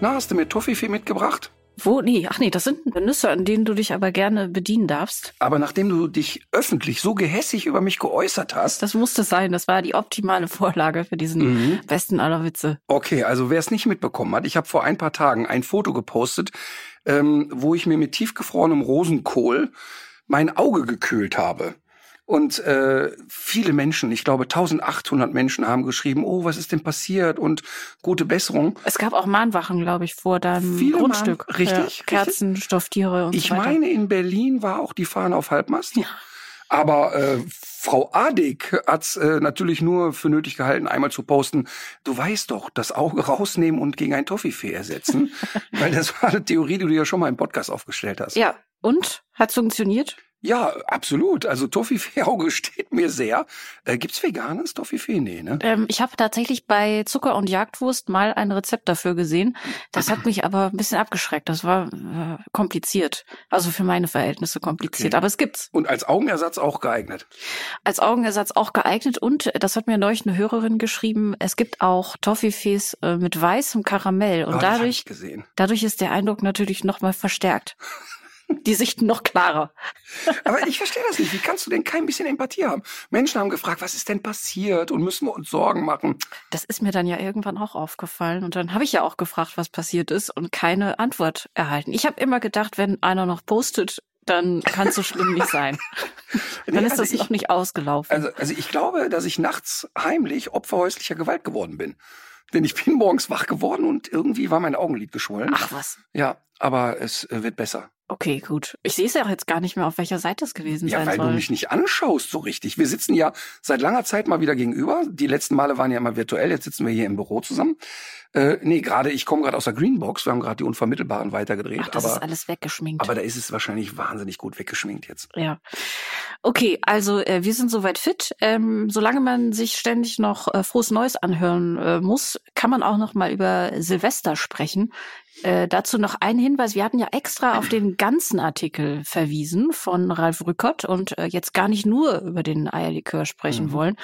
Na, hast du mir Toffifee mitgebracht? Wo? Nee, ach nee, das sind Nüsse, an denen du dich aber gerne bedienen darfst. Aber nachdem du dich öffentlich so gehässig über mich geäußert hast. Das musste sein. Das war die optimale Vorlage für diesen Mhm. besten aller Witze. Okay, also wer es nicht mitbekommen hat, ich habe vor ein paar Tagen ein Foto gepostet, ähm, wo ich mir mit tiefgefrorenem Rosenkohl mein Auge gekühlt habe. Und äh, viele Menschen, ich glaube 1800 Menschen haben geschrieben, oh, was ist denn passiert und gute Besserung. Es gab auch Mahnwachen, glaube ich, vor deinem Viele Grundstück. Mahn- richtig, Ja, richtig. Kerzen, Stofftiere und Ich so weiter. meine, in Berlin war auch die Fahne auf Halbmast. Ja. Aber äh, Frau Adig hat's äh, natürlich nur für nötig gehalten, einmal zu posten, du weißt doch, das Auge rausnehmen und gegen ein Toffifee ersetzen. Weil das war eine Theorie, die du ja schon mal im Podcast aufgestellt hast. Ja, und? Hat's funktioniert? Ja, absolut. Also Toffifee-Auge steht mir sehr. Äh, gibt's veganes Toffifee? Nee, ne? Ähm, ich habe tatsächlich bei Zucker und Jagdwurst mal ein Rezept dafür gesehen. Das hat mich aber ein bisschen abgeschreckt. Das war äh, kompliziert. Also für meine Verhältnisse kompliziert. Okay. Aber es gibt's. Und als Augenersatz auch geeignet. als Augenersatz auch geeignet und das hat mir neulich eine Hörerin geschrieben, es gibt auch Toffifees äh, mit weißem Karamell und hab dadurch dadurch ist der Eindruck natürlich noch mal verstärkt. Die Sicht noch klarer. Aber ich verstehe das nicht. Wie kannst du denn kein bisschen Empathie haben? Menschen haben gefragt, was ist denn passiert und müssen wir uns Sorgen machen? Das ist mir dann ja irgendwann auch aufgefallen und dann habe ich ja auch gefragt, was passiert ist und keine Antwort erhalten. Ich habe immer gedacht, wenn einer noch postet, dann kann es so schlimm nicht sein. Dann Nee, ist also das ich- noch nicht ausgelaufen. Also, also ich glaube, dass ich nachts heimlich Opfer häuslicher Gewalt geworden bin. Denn ich bin morgens wach geworden und irgendwie war mein Augenlid geschwollen. Ach was. Ja, aber es äh, wird besser. Okay, gut. Ich sehe es ja auch jetzt gar nicht mehr, auf welcher Seite es gewesen Ja, sein weil soll. du mich nicht anschaust so richtig. Wir sitzen ja seit langer Zeit mal wieder gegenüber. Die letzten Male waren ja immer virtuell. Jetzt sitzen wir hier im Büro zusammen. Äh, nee, gerade ich komme gerade aus der Greenbox. Wir haben gerade die Unvermittelbaren weitergedreht. Ach, das aber, ist alles weggeschminkt. aber da ist es wahrscheinlich wahnsinnig gut weggeschminkt jetzt. Ja. Okay, also äh, wir sind soweit fit. Ähm, solange man sich ständig noch äh, frohes Neues anhören äh, muss, kann man auch noch mal über Silvester sprechen. Äh, dazu noch ein Hinweis. Wir hatten ja extra auf den ganzen Artikel verwiesen von Ralf Rückert und äh, jetzt gar nicht nur über den Eierlikör sprechen Mhm. wollen.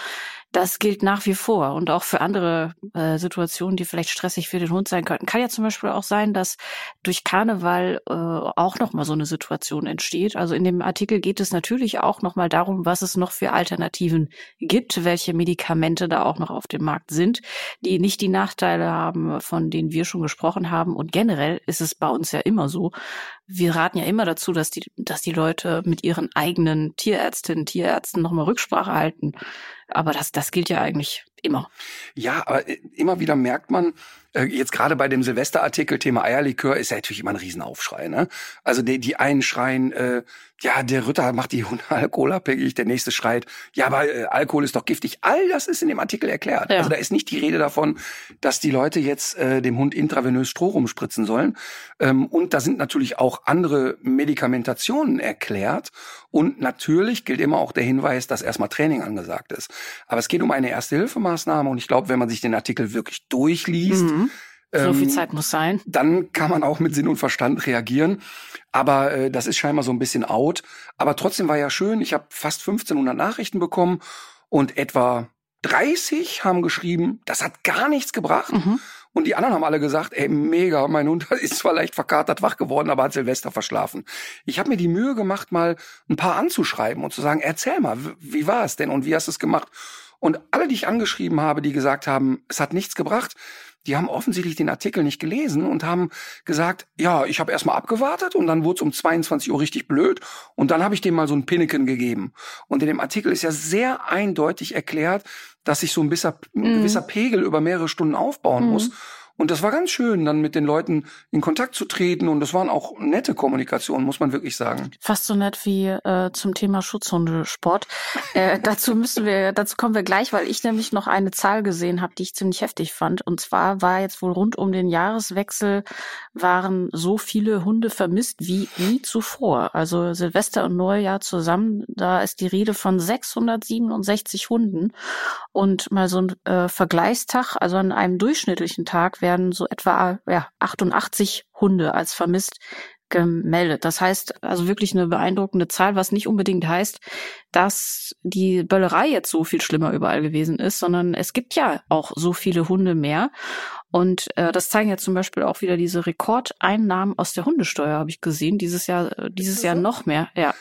Das gilt nach wie vor und auch für andere äh, Situationen, die vielleicht stressig für den Hund sein könnten. Kann ja zum Beispiel auch sein, dass durch Karneval äh, auch noch mal so eine Situation entsteht. Also in dem Artikel geht es natürlich auch noch mal darum, was es noch für Alternativen gibt, welche Medikamente da auch noch auf dem Markt sind, die nicht die Nachteile haben, von denen wir schon gesprochen haben. Und generell ist es bei uns ja immer so. Wir raten ja immer dazu, dass die, dass die Leute mit ihren eigenen Tierärztinnen, Tierärzten noch mal Rücksprache halten. Aber das, das gilt ja eigentlich immer. Ja, aber äh, immer wieder merkt man, äh, jetzt gerade bei dem Silvesterartikel Thema Eierlikör ist ja natürlich immer ein Riesenaufschrei. Ne? Also die, die einen schreien, äh, ja, der Ritter macht die Hunde alkoholabhängig, der nächste schreit, ja, aber äh, Alkohol ist doch giftig. All das ist in dem Artikel erklärt. Ja. Also da ist nicht die Rede davon, dass die Leute jetzt äh, dem Hund intravenös Stroh rumspritzen sollen. Ähm, und da sind natürlich auch andere Medikamentationen erklärt. Und natürlich gilt immer auch der Hinweis, dass erstmal Training angesagt ist. Aber es geht um eine Erste-Hilfemaßnahme und ich glaube, wenn man sich den Artikel wirklich durchliest, Mhm. So ähm, viel Zeit muss sein. dann kann man auch mit Sinn und Verstand reagieren. Aber äh, das ist scheinbar so ein bisschen out. Aber trotzdem war ja schön. Ich habe fast 1500 Nachrichten bekommen und etwa 30 haben geschrieben, das hat gar nichts gebracht. Mhm. Und die anderen haben alle gesagt, ey, mega, mein Hund ist zwar leicht verkatert wach geworden, aber hat Silvester verschlafen. Ich habe mir die Mühe gemacht, mal ein paar anzuschreiben und zu sagen, erzähl mal, wie war es denn und wie hast du es gemacht? Und alle, die ich angeschrieben habe, die gesagt haben, es hat nichts gebracht, die haben offensichtlich den Artikel nicht gelesen und haben gesagt, ja, ich habe erstmal abgewartet und dann wurde es um 22 Uhr richtig blöd und dann habe ich dem mal so ein Pinneken gegeben. Und in dem Artikel ist ja sehr eindeutig erklärt, dass sich so ein gewisser, ein Mhm. gewisser Pegel über mehrere Stunden aufbauen Mhm. muss. Und das war ganz schön, dann mit den Leuten in Kontakt zu treten. Und das waren auch nette Kommunikationen, muss man wirklich sagen. Fast so nett wie äh, zum Thema Schutzhundesport. äh, dazu müssen wir, dazu kommen wir gleich, weil ich nämlich noch eine Zahl gesehen habe, die ich ziemlich heftig fand. Und zwar war jetzt wohl rund um den Jahreswechsel waren so viele Hunde vermisst wie nie zuvor. Also Silvester und Neujahr zusammen, da ist die Rede von 667 Hunden. Und mal so ein äh, Vergleichstag, also an einem durchschnittlichen Tag werden so etwa ja, 88 Hunde als vermisst gemeldet. Das heißt also wirklich eine beeindruckende Zahl, was nicht unbedingt heißt, dass die Böllerei jetzt so viel schlimmer überall gewesen ist, sondern es gibt ja auch so viele Hunde mehr. Und äh, das zeigen ja zum Beispiel auch wieder diese Rekordeinnahmen aus der Hundesteuer, habe ich gesehen, dieses Jahr, äh, dieses Jahr noch mehr. Ja.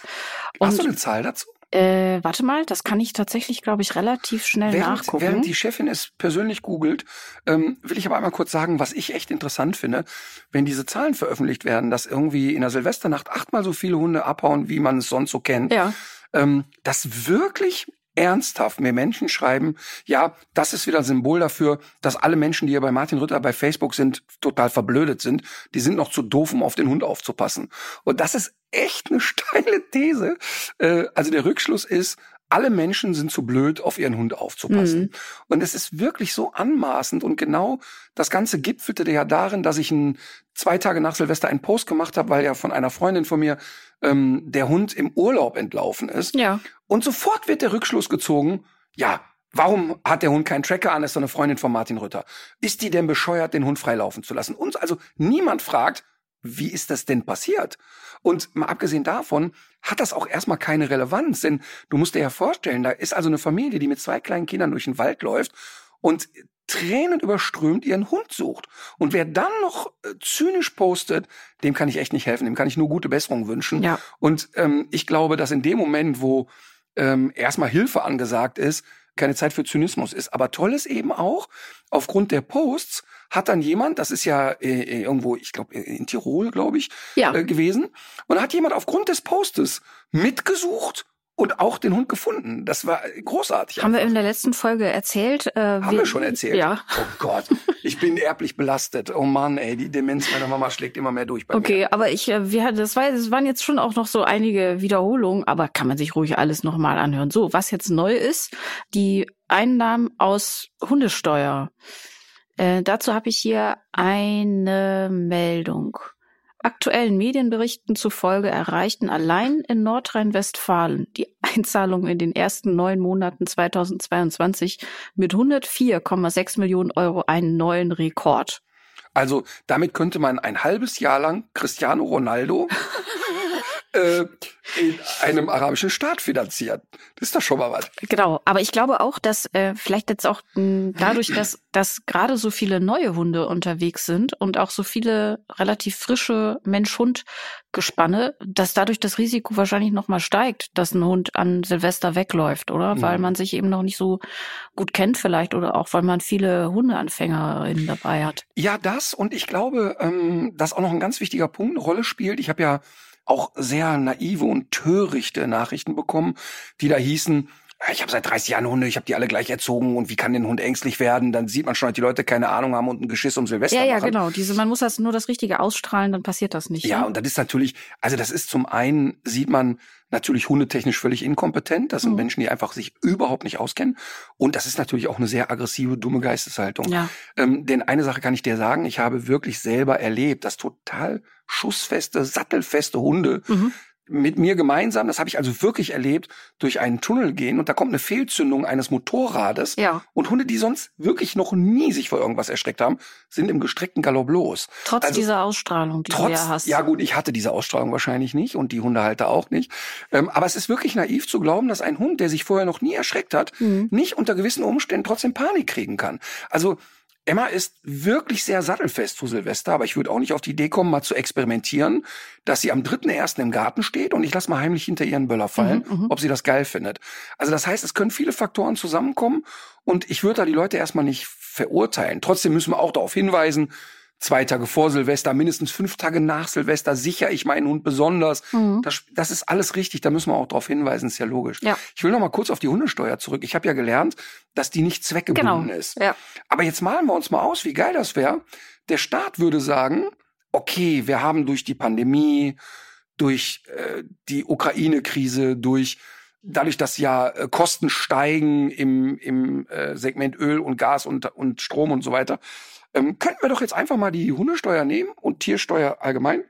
Und, Hast du eine Zahl dazu? Äh, warte mal, das kann ich tatsächlich, glaube ich, relativ schnell während, nachgucken. Während die Chefin es persönlich googelt, ähm, will ich aber einmal kurz sagen, was ich echt interessant finde, wenn diese Zahlen veröffentlicht werden, dass irgendwie in der Silvesternacht achtmal so viele Hunde abhauen, wie man es sonst so kennt. Ja. Ähm, dass wirklich ernsthaft mir Menschen schreiben, ja, das ist wieder ein Symbol dafür, dass alle Menschen, die hier bei Martin Rütter bei Facebook sind, total verblödet sind. Die sind noch zu doof, um auf den Hund aufzupassen. Und das ist echt eine steile These. Äh, also der Rückschluss ist, alle Menschen sind zu blöd, auf ihren Hund aufzupassen. Mhm. Und es ist wirklich so anmaßend und genau das Ganze gipfelte ja darin, dass ich ein, zwei Tage nach Silvester einen Post gemacht habe, weil ja von einer Freundin von mir ähm, der Hund im Urlaub entlaufen ist. Ja. Und sofort wird der Rückschluss gezogen, ja, Warum hat der Hund keinen Tracker an? ist so eine Freundin von Martin Rütter. Ist die denn bescheuert, den Hund freilaufen zu lassen? Uns also niemand fragt, wie ist das denn passiert? Und mal abgesehen davon hat das auch erstmal keine Relevanz, denn du musst dir ja vorstellen, da ist also eine Familie, die mit zwei kleinen Kindern durch den Wald läuft und Tränen überströmt ihren Hund sucht. Und wer dann noch äh, zynisch postet, dem kann ich echt nicht helfen, dem kann ich nur gute Besserung wünschen. Ja. Und ähm, ich glaube, dass in dem Moment, wo ähm, erstmal Hilfe angesagt ist, keine Zeit für Zynismus ist. Aber toll ist eben auch, aufgrund der Posts hat dann jemand, das ist ja äh, äh irgendwo, ich glaube, in Tirol, glaube ich, ja. äh, gewesen, und hat jemand aufgrund des Postes mitgesucht und auch den Hund gefunden. Das war großartig. Haben einfach. wir in der letzten Folge erzählt? Äh, Haben wir, wir schon erzählt? Ja. Oh Gott, ich bin erblich belastet. Oh Mann, ey, die Demenz meiner Mama schlägt immer mehr durch bei okay, mir. Okay, aber ich, äh, wir, das, war, das waren jetzt schon auch noch so einige Wiederholungen, aber kann man sich ruhig alles nochmal anhören. So, was jetzt neu ist, die Einnahmen aus Hundesteuer. Äh, dazu habe ich hier eine Meldung. Aktuellen Medienberichten zufolge erreichten allein in Nordrhein-Westfalen die Einzahlungen in den ersten neun Monaten 2022 mit 104,6 Millionen Euro einen neuen Rekord. Also damit könnte man ein halbes Jahr lang Cristiano Ronaldo äh, in einem arabischen Staat finanzieren. Das ist doch schon mal was. Genau, aber ich glaube auch, dass äh, vielleicht jetzt auch mh, dadurch, dass, dass gerade so viele neue Hunde unterwegs sind und auch so viele relativ frische Mensch-Hund-Gespanne, dass dadurch das Risiko wahrscheinlich nochmal steigt, dass ein Hund an Silvester wegläuft, oder? Mhm. Weil man sich eben noch nicht so gut kennt vielleicht oder auch weil man viele Hundeanfängerinnen dabei hat. Ja, das und ich glaube, ähm, dass auch noch ein ganz wichtiger Punkt eine Rolle spielt. Ich habe ja auch sehr naive und törichte Nachrichten bekommen, die da hießen, ich habe seit 30 Jahren Hunde, ich habe die alle gleich erzogen und wie kann den Hund ängstlich werden? Dann sieht man schon, dass die Leute keine Ahnung haben und ein Geschiss um Silvester Ja, ja, machen. genau. Diese, man muss das nur das Richtige ausstrahlen, dann passiert das nicht. Ja, ne? und das ist natürlich, also das ist zum einen, sieht man natürlich hundetechnisch völlig inkompetent. Das sind mhm. Menschen, die einfach sich überhaupt nicht auskennen. Und das ist natürlich auch eine sehr aggressive, dumme Geisteshaltung. Ja. Ähm, denn eine Sache kann ich dir sagen, ich habe wirklich selber erlebt, dass total schussfeste, sattelfeste Hunde Mhm. Mit mir gemeinsam, das habe ich also wirklich erlebt, durch einen Tunnel gehen und da kommt eine Fehlzündung eines Motorrades Ja. und Hunde, die sonst wirklich noch nie sich vor irgendwas erschreckt haben, sind im gestreckten Galopp los. Trotz Also, dieser Ausstrahlung, die du Trotz, ja hast. ja gut, ich hatte diese Ausstrahlung wahrscheinlich nicht und die Hundehalter auch nicht. Ähm, aber es ist wirklich naiv zu glauben, dass ein Hund, der sich vorher noch nie erschreckt hat, Mhm. nicht unter gewissen Umständen trotzdem Panik kriegen kann. Also Emma ist wirklich sehr sattelfest zu Silvester, aber ich würde auch nicht auf die Idee kommen, mal zu experimentieren, dass sie am 3.1. im Garten steht und ich lasse mal heimlich hinter ihren Böller fallen, Mhm, mhm. ob sie das geil findet. Also das heißt, es können viele Faktoren zusammenkommen und ich würde da die Leute erstmal nicht verurteilen. Trotzdem müssen wir auch darauf hinweisen, zwei Tage vor Silvester, mindestens fünf Tage nach Silvester sichere ich meinen Hund besonders. Mhm. Das, das ist alles richtig, da müssen wir auch darauf hinweisen, ist ja logisch. Ja. Ich will noch mal kurz auf die Hundesteuer zurück. Ich habe ja gelernt, dass die nicht zweckgebunden Genau. ist. Ja. Aber jetzt malen wir uns mal aus, wie geil das wäre. Der Staat würde sagen, okay, wir haben durch die Pandemie, durch äh, die Ukraine-Krise, durch dadurch, dass ja äh, Kosten steigen im, im äh, Segment Öl und Gas und, und Strom und so weiter, ähm, könnten wir doch jetzt einfach mal die Hundesteuer nehmen und Tiersteuer allgemein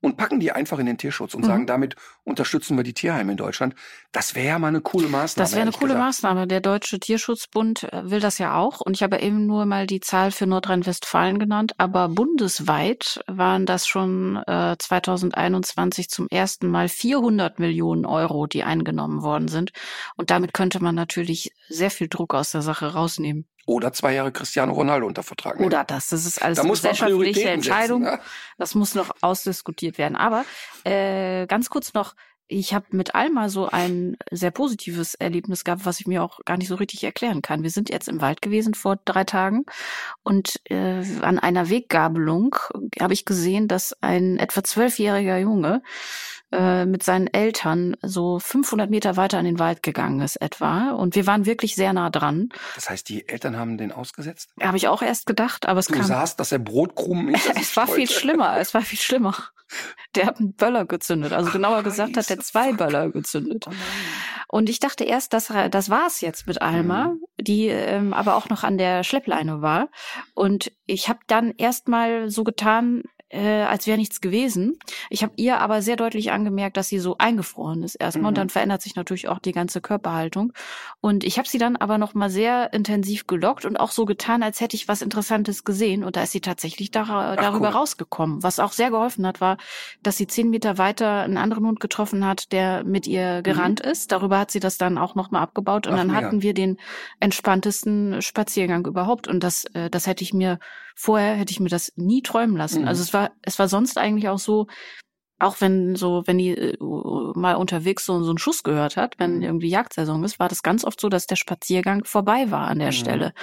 und packen die einfach in den Tierschutz und Mhm. sagen, damit unterstützen wir die Tierheime in Deutschland. Das wäre ja mal eine coole Maßnahme. Das wäre eine coole gesagt. Maßnahme. Der Deutsche Tierschutzbund äh, will das ja auch. Und ich habe eben nur mal die Zahl für Nordrhein-Westfalen genannt. Aber bundesweit waren das schon äh, 2021 zum ersten Mal 400 Millionen Euro, die eingenommen worden sind. Und damit könnte man natürlich sehr viel Druck aus der Sache rausnehmen. Oder zwei Jahre Cristiano Ronaldo unter Vertrag. nehmen. Oder das. Das ist alles da gesellschaftliche Entscheidung. Setzen, ne? Das muss noch ausdiskutiert werden. Aber äh, ganz kurz noch, ich habe mit Alma so ein sehr positives Erlebnis gehabt, was ich mir auch gar nicht so richtig erklären kann. Wir sind jetzt im Wald gewesen vor drei Tagen und äh, an einer Weggabelung habe ich gesehen, dass ein etwa zwölfjähriger Junge äh, mit seinen Eltern so 500 Meter weiter in den Wald gegangen ist etwa. Und wir waren wirklich sehr nah dran. Das heißt, die Eltern haben den ausgesetzt? Habe ich auch erst gedacht, aber es Du kam sahst, dass er Brotkrumen nicht. es war viel schlimmer, es war viel schlimmer. Der hat einen Böller gezündet. Also genauer gesagt hat er zwei fuck. Böller gezündet. Und ich dachte erst, dass das war's jetzt mit Alma, Mhm. die ähm, aber auch noch an der Schleppleine war. Und ich habe dann erstmal so getan, äh, als wäre nichts gewesen. Ich habe ihr aber sehr deutlich angemerkt, dass sie so eingefroren ist erstmal. Und Mhm. dann verändert sich natürlich auch die ganze Körperhaltung. Und ich habe sie dann aber noch mal sehr intensiv gelockt und auch so getan, als hätte ich was Interessantes gesehen. Und da ist sie tatsächlich dar darüber cool. rausgekommen. Was auch sehr geholfen hat, war, dass sie zehn Meter weiter einen anderen Hund getroffen hat, der mit ihr gerannt ist. Darüber hat sie das dann auch noch mal abgebaut. Und Mhm. Ach, dann mega. hatten wir den entspanntesten Spaziergang überhaupt. Und das, äh, das hätte ich mir vorher hätte ich mir das nie träumen lassen. Mhm. Also es war, es war sonst eigentlich auch so, auch wenn so, wenn die äh, mal unterwegs so, so einen Schuss gehört hat, wenn Mhm. irgendwie Jagdsaison ist, war das ganz oft so, dass der Spaziergang vorbei war an der Mhm. Stelle.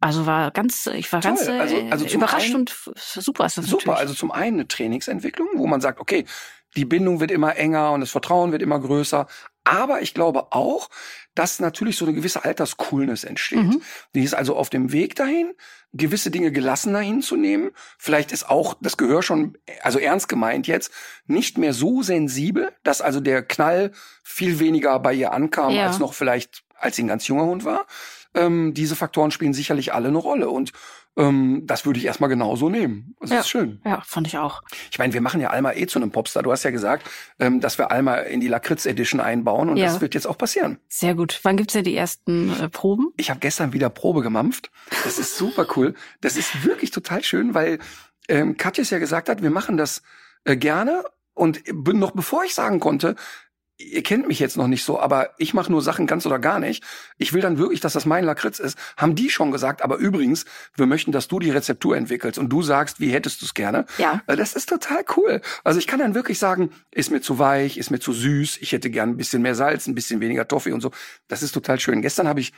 Also war ganz, ich war Toll. ganz äh, Also- also zum überrascht einen- und super ist das Super, natürlich. also zum einen eine Trainingsentwicklung, wo man sagt, okay, die Bindung wird immer enger und das Vertrauen wird immer größer. Aber ich glaube auch, dass natürlich so eine gewisse Alterscoolness entsteht. Mhm. Die ist also auf dem Weg dahin, gewisse Dinge gelassener hinzunehmen. Vielleicht ist auch das Gehör schon, also ernst gemeint jetzt, nicht mehr so sensibel, dass also der Knall viel weniger bei ihr ankam, Ja. als noch vielleicht, als sie ein ganz junger Hund war. Ähm, diese Faktoren spielen sicherlich alle eine Rolle. Und ähm, das würde ich erstmal genauso nehmen. Das Ja. ist schön. ja, fand ich auch. Ich meine, wir machen ja Alma eh zu einem Popstar. Du hast ja gesagt, ähm, dass wir Alma in die Lakritz Edition einbauen und Ja. das wird jetzt auch passieren. Sehr gut. Wann gibt's denn die ersten äh, Proben? Ich habe gestern wieder Probe gemampft. Das ist super cool. Das ist wirklich total schön, weil ähm, Katjes ja gesagt hat, wir machen das äh, gerne. Und noch bevor ich sagen konnte, ihr kennt mich jetzt noch nicht so, aber ich mache nur Sachen ganz oder gar nicht. Ich will dann wirklich, dass das mein Lakritz ist. Haben die schon gesagt, aber übrigens, wir möchten, dass du die Rezeptur entwickelst und du sagst, wie hättest du es gerne. Ja. Äh, Das ist total cool. Also ich kann dann wirklich sagen, ist mir zu weich, ist mir zu süß, ich hätte gern ein bisschen mehr Salz, ein bisschen weniger Toffee und so. Das ist total schön. Gestern habe ich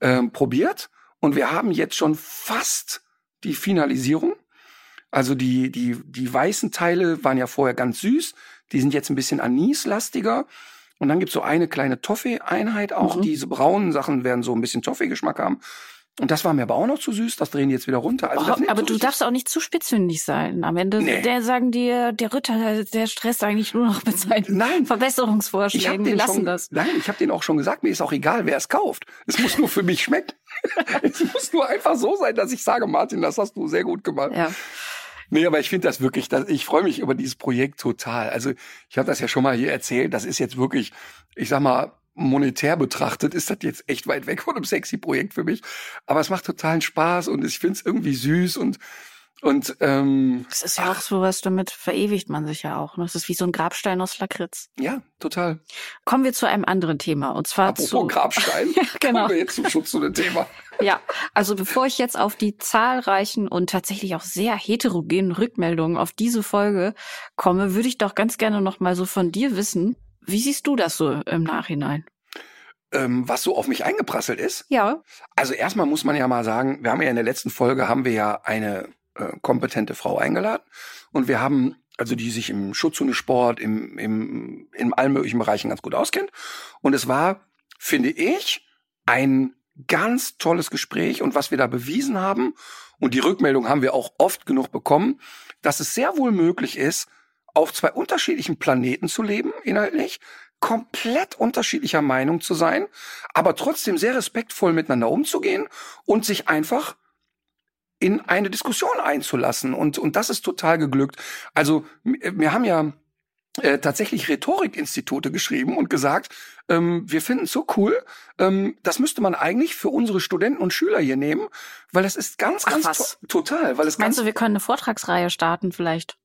ähm, probiert und wir haben jetzt schon fast die Finalisierung. Also die, die, die weißen Teile waren ja vorher ganz süß, die sind jetzt ein bisschen anislastiger. Und dann gibt's so eine kleine Toffee-Einheit auch. Mhm. Diese braunen Sachen werden so ein bisschen Toffee-Geschmack haben. Und das war mir aber auch noch zu süß, das drehen die jetzt wieder runter. Also Oh, aber du darfst auch nicht zu spitzfindig sein. Am Ende, Nee. der sagen dir, der Ritter, der stresst eigentlich nur noch mit seinen Nein, Verbesserungsvorschlägen. Wir den lassen schon, das. Nein, ich habe den auch schon gesagt, mir ist auch egal, wer es kauft. Es muss nur für mich schmecken. es muss nur einfach so sein, dass ich sage, Martin, das hast du sehr gut gemacht. Ja. Nee, aber ich finde das wirklich, das, ich freue mich über dieses Projekt total. Also ich habe das ja schon mal hier erzählt, das ist jetzt wirklich, ich sag mal, monetär betrachtet ist das jetzt echt weit weg von einem sexy Projekt für mich. Aber es macht totalen Spaß und ich finde es irgendwie süß und und ähm, Das ist ja auch so was, damit verewigt man sich ja auch. Ne? Das ist wie so ein Grabstein aus Lakritz. ja, total. Kommen wir zu einem anderen Thema. Und zwar Apropos zu. Grabstein, Ja, genau. kommen wir jetzt zum Schutz zu dem Thema. Ja, also bevor ich jetzt auf die zahlreichen und tatsächlich auch sehr heterogenen Rückmeldungen auf diese Folge komme, würde ich doch ganz gerne noch mal so von dir wissen. Wie siehst du das so im Nachhinein? Ähm, was so auf mich eingeprasselt ist, Ja. Also erstmal muss man ja mal sagen, wir haben ja in der letzten Folge haben wir ja eine äh, kompetente Frau eingeladen und wir haben also die sich im Schutzhundesport, im, im, in allen möglichen Bereichen ganz gut auskennt. Und es war, finde ich, ein ganz tolles Gespräch und was wir da bewiesen haben, und die Rückmeldung haben wir auch oft genug bekommen, dass es sehr wohl möglich ist, auf zwei unterschiedlichen Planeten zu leben, inhaltlich, komplett unterschiedlicher Meinung zu sein, aber trotzdem sehr respektvoll miteinander umzugehen und sich einfach in eine Diskussion einzulassen. Und, und das ist total geglückt. Also wir haben ja äh, tatsächlich Rhetorikinstitute geschrieben und gesagt, ähm, wir finden es so cool, ähm, das müsste man eigentlich für unsere Studenten und Schüler hier nehmen, weil es ist ganz, Ach, ganz to total. Weil es Meinst ganz, du, wir können eine Vortragsreihe starten vielleicht?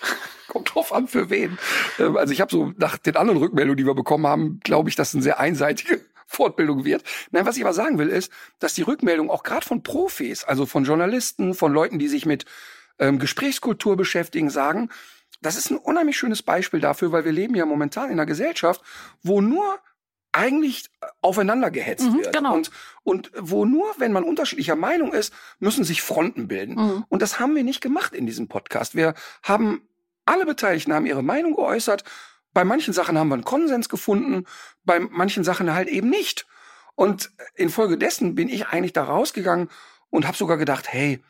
kommt drauf an, für wen. Ähm, also ich habe so nach den anderen Rückmeldungen, die wir bekommen haben, glaube ich, dass eine sehr einseitige Fortbildung wird. Nein, was ich aber sagen will, ist, dass die Rückmeldung auch gerade von Profis, also von Journalisten, von Leuten, die sich mit ähm, Gesprächskultur beschäftigen, sagen, das ist ein unheimlich schönes Beispiel dafür, weil wir leben ja momentan in einer Gesellschaft, wo nur eigentlich aufeinander gehetzt Mhm, wird. genau. Und, und wo nur, wenn man unterschiedlicher Meinung ist, müssen sich Fronten bilden. Mhm. Und das haben wir nicht gemacht in diesem Podcast. Wir haben, alle Beteiligten haben ihre Meinung geäußert. Bei manchen Sachen haben wir einen Konsens gefunden, bei manchen Sachen halt eben nicht. Und infolgedessen bin ich eigentlich da rausgegangen und habe sogar gedacht, hey,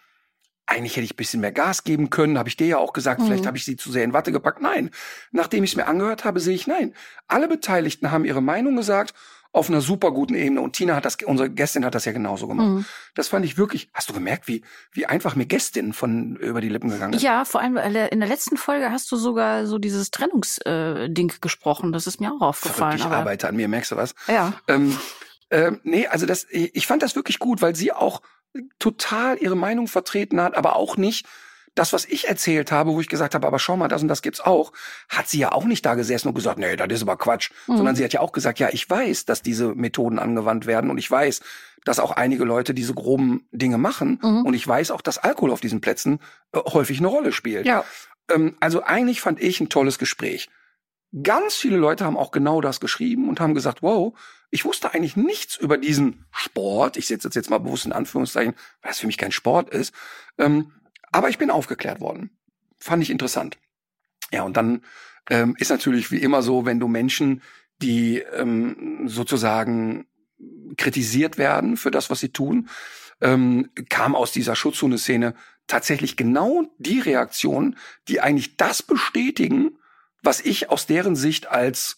eigentlich hätte ich ein bisschen mehr Gas geben können, habe ich dir ja auch gesagt, Mhm. vielleicht habe ich sie zu sehr in Watte gepackt. Nein, nachdem ich es mir angehört habe, sehe ich nein. Alle Beteiligten haben ihre Meinung gesagt auf einer super guten Ebene und Tina hat das, unsere Gästin hat das ja genauso gemacht. Mhm. Das fand ich wirklich. Hast du gemerkt, wie wie einfach mir Gästin von über die Lippen gegangen ist? Ja, vor allem äh, in der letzten Folge hast du sogar so dieses Trennungsding gesprochen. Das ist mir auch aufgefallen. Ich arbeite an mir, merkst du was? ja. Ähm, ähm, nee, also das, ich fand das wirklich gut, weil sie auch total ihre Meinung vertreten hat, aber auch nicht das, was ich erzählt habe, wo ich gesagt habe, aber schau mal, das und das gibt's auch, hat sie ja auch nicht da gesessen und gesagt, nee, das ist aber Quatsch, Mhm. sondern sie hat ja auch gesagt, ja, ich weiß, dass diese Methoden angewandt werden und ich weiß, dass auch einige Leute diese groben Dinge machen Mhm. und ich weiß auch, dass Alkohol auf diesen Plätzen äh, häufig eine Rolle spielt. Ja. Ähm, also eigentlich fand ich ein tolles Gespräch. Ganz viele Leute haben auch genau das geschrieben und haben gesagt, wow, ich wusste eigentlich nichts über diesen Sport. Ich setze das jetzt mal bewusst in Anführungszeichen, weil es für mich kein Sport ist. Ähm, aber ich bin aufgeklärt worden. Fand ich interessant. Ja, und dann ähm, ist natürlich wie immer so, wenn du Menschen, die ähm, sozusagen kritisiert werden für das, was sie tun, ähm, kam aus dieser Schutzhundeszene tatsächlich genau die Reaktion, die eigentlich das bestätigen, was ich aus deren Sicht als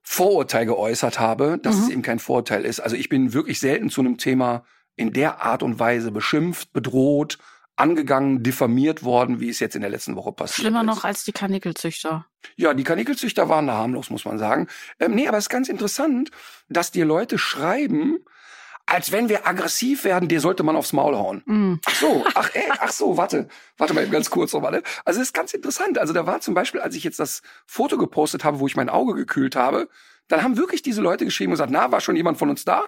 Vorurteil geäußert habe, dass Mhm. es eben kein Vorurteil ist. Also ich bin wirklich selten zu einem Thema in der Art und Weise beschimpft, bedroht, angegangen, diffamiert worden, wie es jetzt in der letzten Woche passiert Schlimmer ist. noch als die Karnickelzüchter. Ja, die Karnickelzüchter waren da harmlos, muss man sagen. Ähm, nee, aber es ist ganz interessant, dass dir Leute schreiben, als wenn wir aggressiv werden, dir sollte man aufs Maul hauen. Mhm. Ach so, ach, ey, ach so, warte, warte mal eben ganz kurz nochmal. Ne? Also es ist ganz interessant. Also da war zum Beispiel, als ich jetzt das Foto gepostet habe, wo ich mein Auge gekühlt habe, dann haben wirklich diese Leute geschrieben und gesagt, na, war schon jemand von uns da?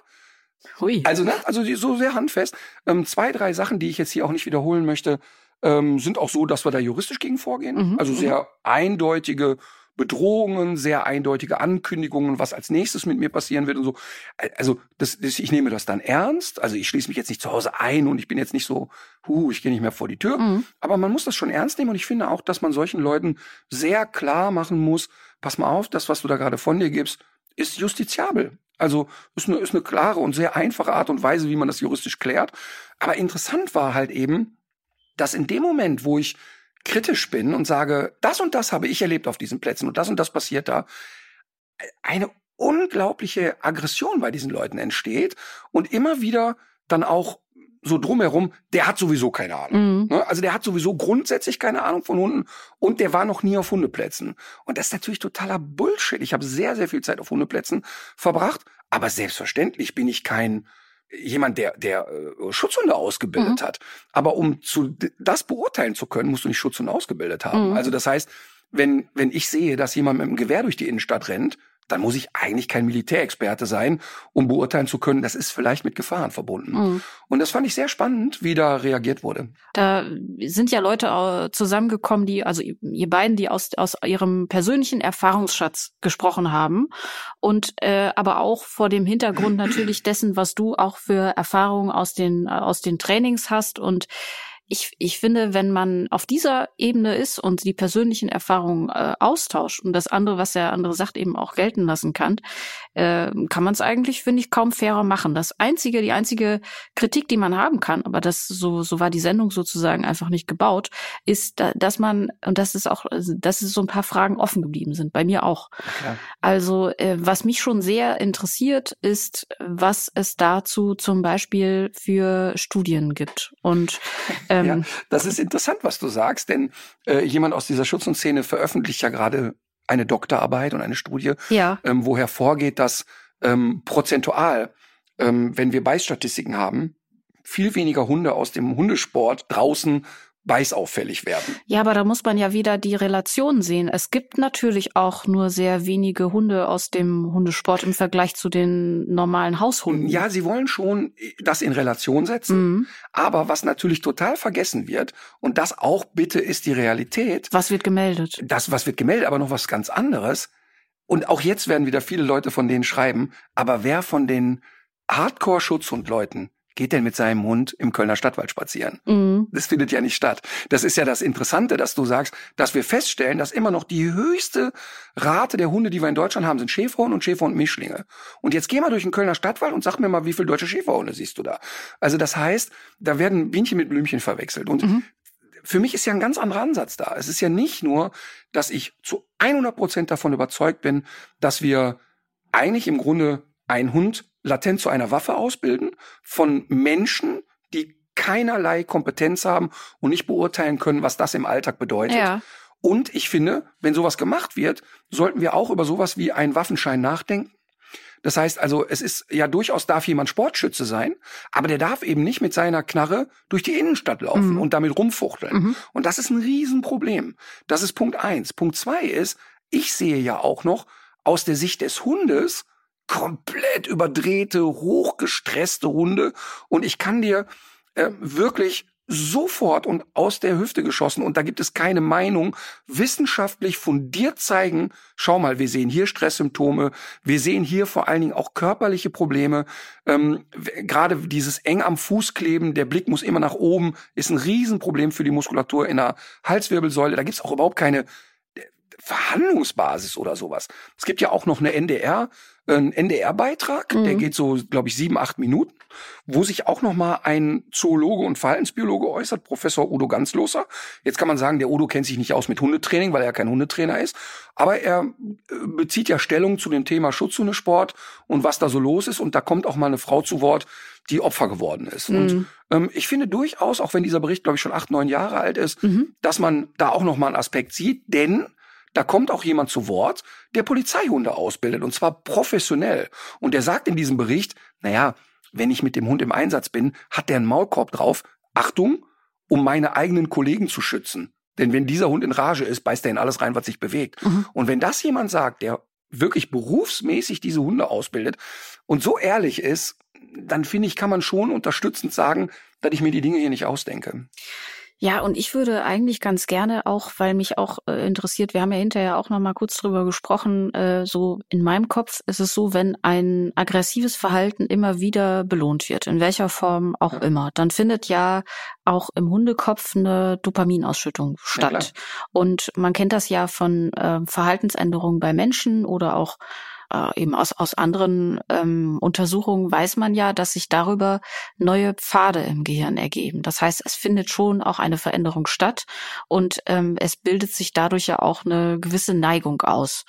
Hui. Also, ne, also so sehr handfest. Ähm, zwei, drei Sachen, die ich jetzt hier auch nicht wiederholen möchte, ähm, sind auch so, dass wir da juristisch gegen vorgehen. Mhm, Also sehr eindeutige Bedrohungen, sehr eindeutige Ankündigungen, was als nächstes mit mir passieren wird und so. Also das, das, ich nehme das dann ernst. Also ich schließe mich jetzt nicht zu Hause ein und ich bin jetzt nicht so, huh, ich gehe nicht mehr vor die Tür. Mhm. Aber man muss das schon ernst nehmen und ich finde auch, dass man solchen Leuten sehr klar machen muss, pass mal auf, das, was du da gerade von dir gibst, ist justiziabel. Also ist eine, ist eine klare und sehr einfache Art und Weise, wie man das juristisch klärt. Aber interessant war halt eben, dass in dem Moment, wo ich kritisch bin und sage, das und das habe ich erlebt auf diesen Plätzen und das und das passiert da, eine unglaubliche Aggression bei diesen Leuten entsteht und immer wieder dann auch so drumherum, der hat sowieso keine Ahnung. Mhm. Ne? Also der hat sowieso grundsätzlich keine Ahnung von Hunden und der war noch nie auf Hundeplätzen. Und das ist natürlich totaler Bullshit. Ich habe sehr, sehr viel Zeit auf Hundeplätzen verbracht, aber selbstverständlich bin ich kein jemand, der, der äh, Schutzhunde ausgebildet Mhm. hat. Aber um zu das beurteilen zu können, musst du nicht Schutzhunde ausgebildet haben. Mhm. Also das heißt, wenn, wenn ich sehe, dass jemand mit einem Gewehr durch die Innenstadt rennt, dann muss ich eigentlich kein Militärexperte sein, um beurteilen zu können, das ist vielleicht mit Gefahren verbunden. Mhm. Und das fand ich sehr spannend, wie da reagiert wurde. Da sind ja Leute zusammengekommen, die, also ihr beiden, die aus, aus ihrem persönlichen Erfahrungsschatz gesprochen haben. Und äh, aber auch vor dem Hintergrund natürlich dessen, was du auch für Erfahrungen aus den, aus den Trainings hast. Und ich, ich finde, wenn man auf dieser Ebene ist und die persönlichen Erfahrungen äh, austauscht und das andere, was der andere sagt, eben auch gelten lassen kann, äh, kann man es eigentlich, finde ich, kaum fairer machen. Das einzige, die einzige Kritik, die man haben kann, aber das so, so war die Sendung sozusagen einfach nicht gebaut, ist, dass man, und das ist auch, dass es so ein paar Fragen offen geblieben sind, bei mir auch. Okay. Also, äh, was mich schon sehr interessiert, ist, was es dazu zum Beispiel für Studien gibt. Und ähm, ja, das ist interessant, was du sagst, denn äh, jemand aus dieser Schutz- und Szene veröffentlicht ja gerade eine Doktorarbeit und eine Studie, ja. ähm, wo hervorgeht, dass ähm, prozentual, ähm, wenn wir Beißstatistiken haben, viel weniger Hunde aus dem Hundesport draußen beißauffällig werden. Ja, aber da muss man ja wieder die Relation sehen. Es gibt natürlich auch nur sehr wenige Hunde aus dem Hundesport im Vergleich zu den normalen Haushunden. Ja, sie wollen schon das in Relation setzen. Mhm. Aber was natürlich total vergessen wird, und das auch bitte ist die Realität. Was wird gemeldet? Das, was wird gemeldet, aber noch was ganz anderes. Und auch jetzt werden wieder viele Leute von denen schreiben, aber wer von den Hardcore-Schutzhundleuten geht denn mit seinem Hund im Kölner Stadtwald spazieren? Mhm. Das findet ja nicht statt. Das ist ja das Interessante, dass du sagst, dass wir feststellen, dass immer noch die höchste Rate der Hunde, die wir in Deutschland haben, sind Schäferhund und Schäferhund-Mischlinge. Und jetzt geh mal durch den Kölner Stadtwald und sag mir mal, wie viele deutsche Schäferhunde siehst du da? Also das heißt, da werden Bienchen mit Blümchen verwechselt. Und mhm. für mich ist ja ein ganz anderer Ansatz da. Es ist ja nicht nur, dass ich zu 100 Prozent davon überzeugt bin, dass wir eigentlich im Grunde einen Hund latent zu einer Waffe ausbilden von Menschen, die keinerlei Kompetenz haben und nicht beurteilen können, was das im Alltag bedeutet. Ja. Und ich finde, wenn sowas gemacht wird, sollten wir auch über sowas wie einen Waffenschein nachdenken. Das heißt also, es ist ja durchaus darf jemand Sportschütze sein, aber der darf eben nicht mit seiner Knarre durch die Innenstadt laufen mhm. und damit rumfuchteln. Mhm. Und das ist ein Riesenproblem. Das ist Punkt eins. Punkt zwei ist, ich sehe ja auch noch aus der Sicht des Hundes komplett überdrehte, hochgestresste Hunde. Und ich kann dir äh, wirklich sofort und aus der Hüfte geschossen und da gibt es keine Meinung, wissenschaftlich fundiert zeigen, schau mal, wir sehen hier Stresssymptome, wir sehen hier vor allen Dingen auch körperliche Probleme, ähm, gerade dieses eng am Fuß kleben, der Blick muss immer nach oben, ist ein Riesenproblem für die Muskulatur in der Halswirbelsäule, da gibt's auch überhaupt keine Verhandlungsbasis oder sowas. Es gibt ja auch noch eine NDR, ein NDR-Beitrag, mhm. der geht so, glaube ich, sieben, acht Minuten, wo sich auch noch mal ein Zoologe und Verhaltensbiologe äußert, Professor Udo Ganzloser. Jetzt kann man sagen, der Udo kennt sich nicht aus mit Hundetraining, weil er kein Hundetrainer ist, aber er äh, bezieht ja Stellung zu dem Thema Schutzhundesport und was da so los ist und da kommt auch mal eine Frau zu Wort, die Opfer geworden ist. Mhm. Und ähm, ich finde durchaus, auch wenn dieser Bericht, glaube ich, schon acht, neun Jahre alt ist, mhm. dass man da auch noch mal einen Aspekt sieht, denn da kommt auch jemand zu Wort, der Polizeihunde ausbildet und zwar professionell. Und der sagt in diesem Bericht, naja, wenn ich mit dem Hund im Einsatz bin, hat der einen Maulkorb drauf. Achtung, um meine eigenen Kollegen zu schützen. Denn wenn dieser Hund in Rage ist, beißt er in alles rein, was sich bewegt. Mhm. Und wenn das jemand sagt, der wirklich berufsmäßig diese Hunde ausbildet und so ehrlich ist, dann finde ich, kann man schon unterstützend sagen, dass ich mir die Dinge hier nicht ausdenke. Ja, und ich würde eigentlich ganz gerne auch, weil mich auch äh, interessiert, wir haben ja hinterher auch noch mal kurz drüber gesprochen, äh, so in meinem Kopf ist es so, wenn ein aggressives Verhalten immer wieder belohnt wird, in welcher Form auch immer, dann findet ja auch im Hundekopf eine Dopaminausschüttung statt. Ja, und man kennt das ja von äh, Verhaltensänderungen bei Menschen oder auch äh, eben aus, aus anderen ähm, Untersuchungen weiß man ja, dass sich darüber neue Pfade im Gehirn ergeben. Das heißt, es findet schon auch eine Veränderung statt und ähm, es bildet sich dadurch ja auch eine gewisse Neigung aus.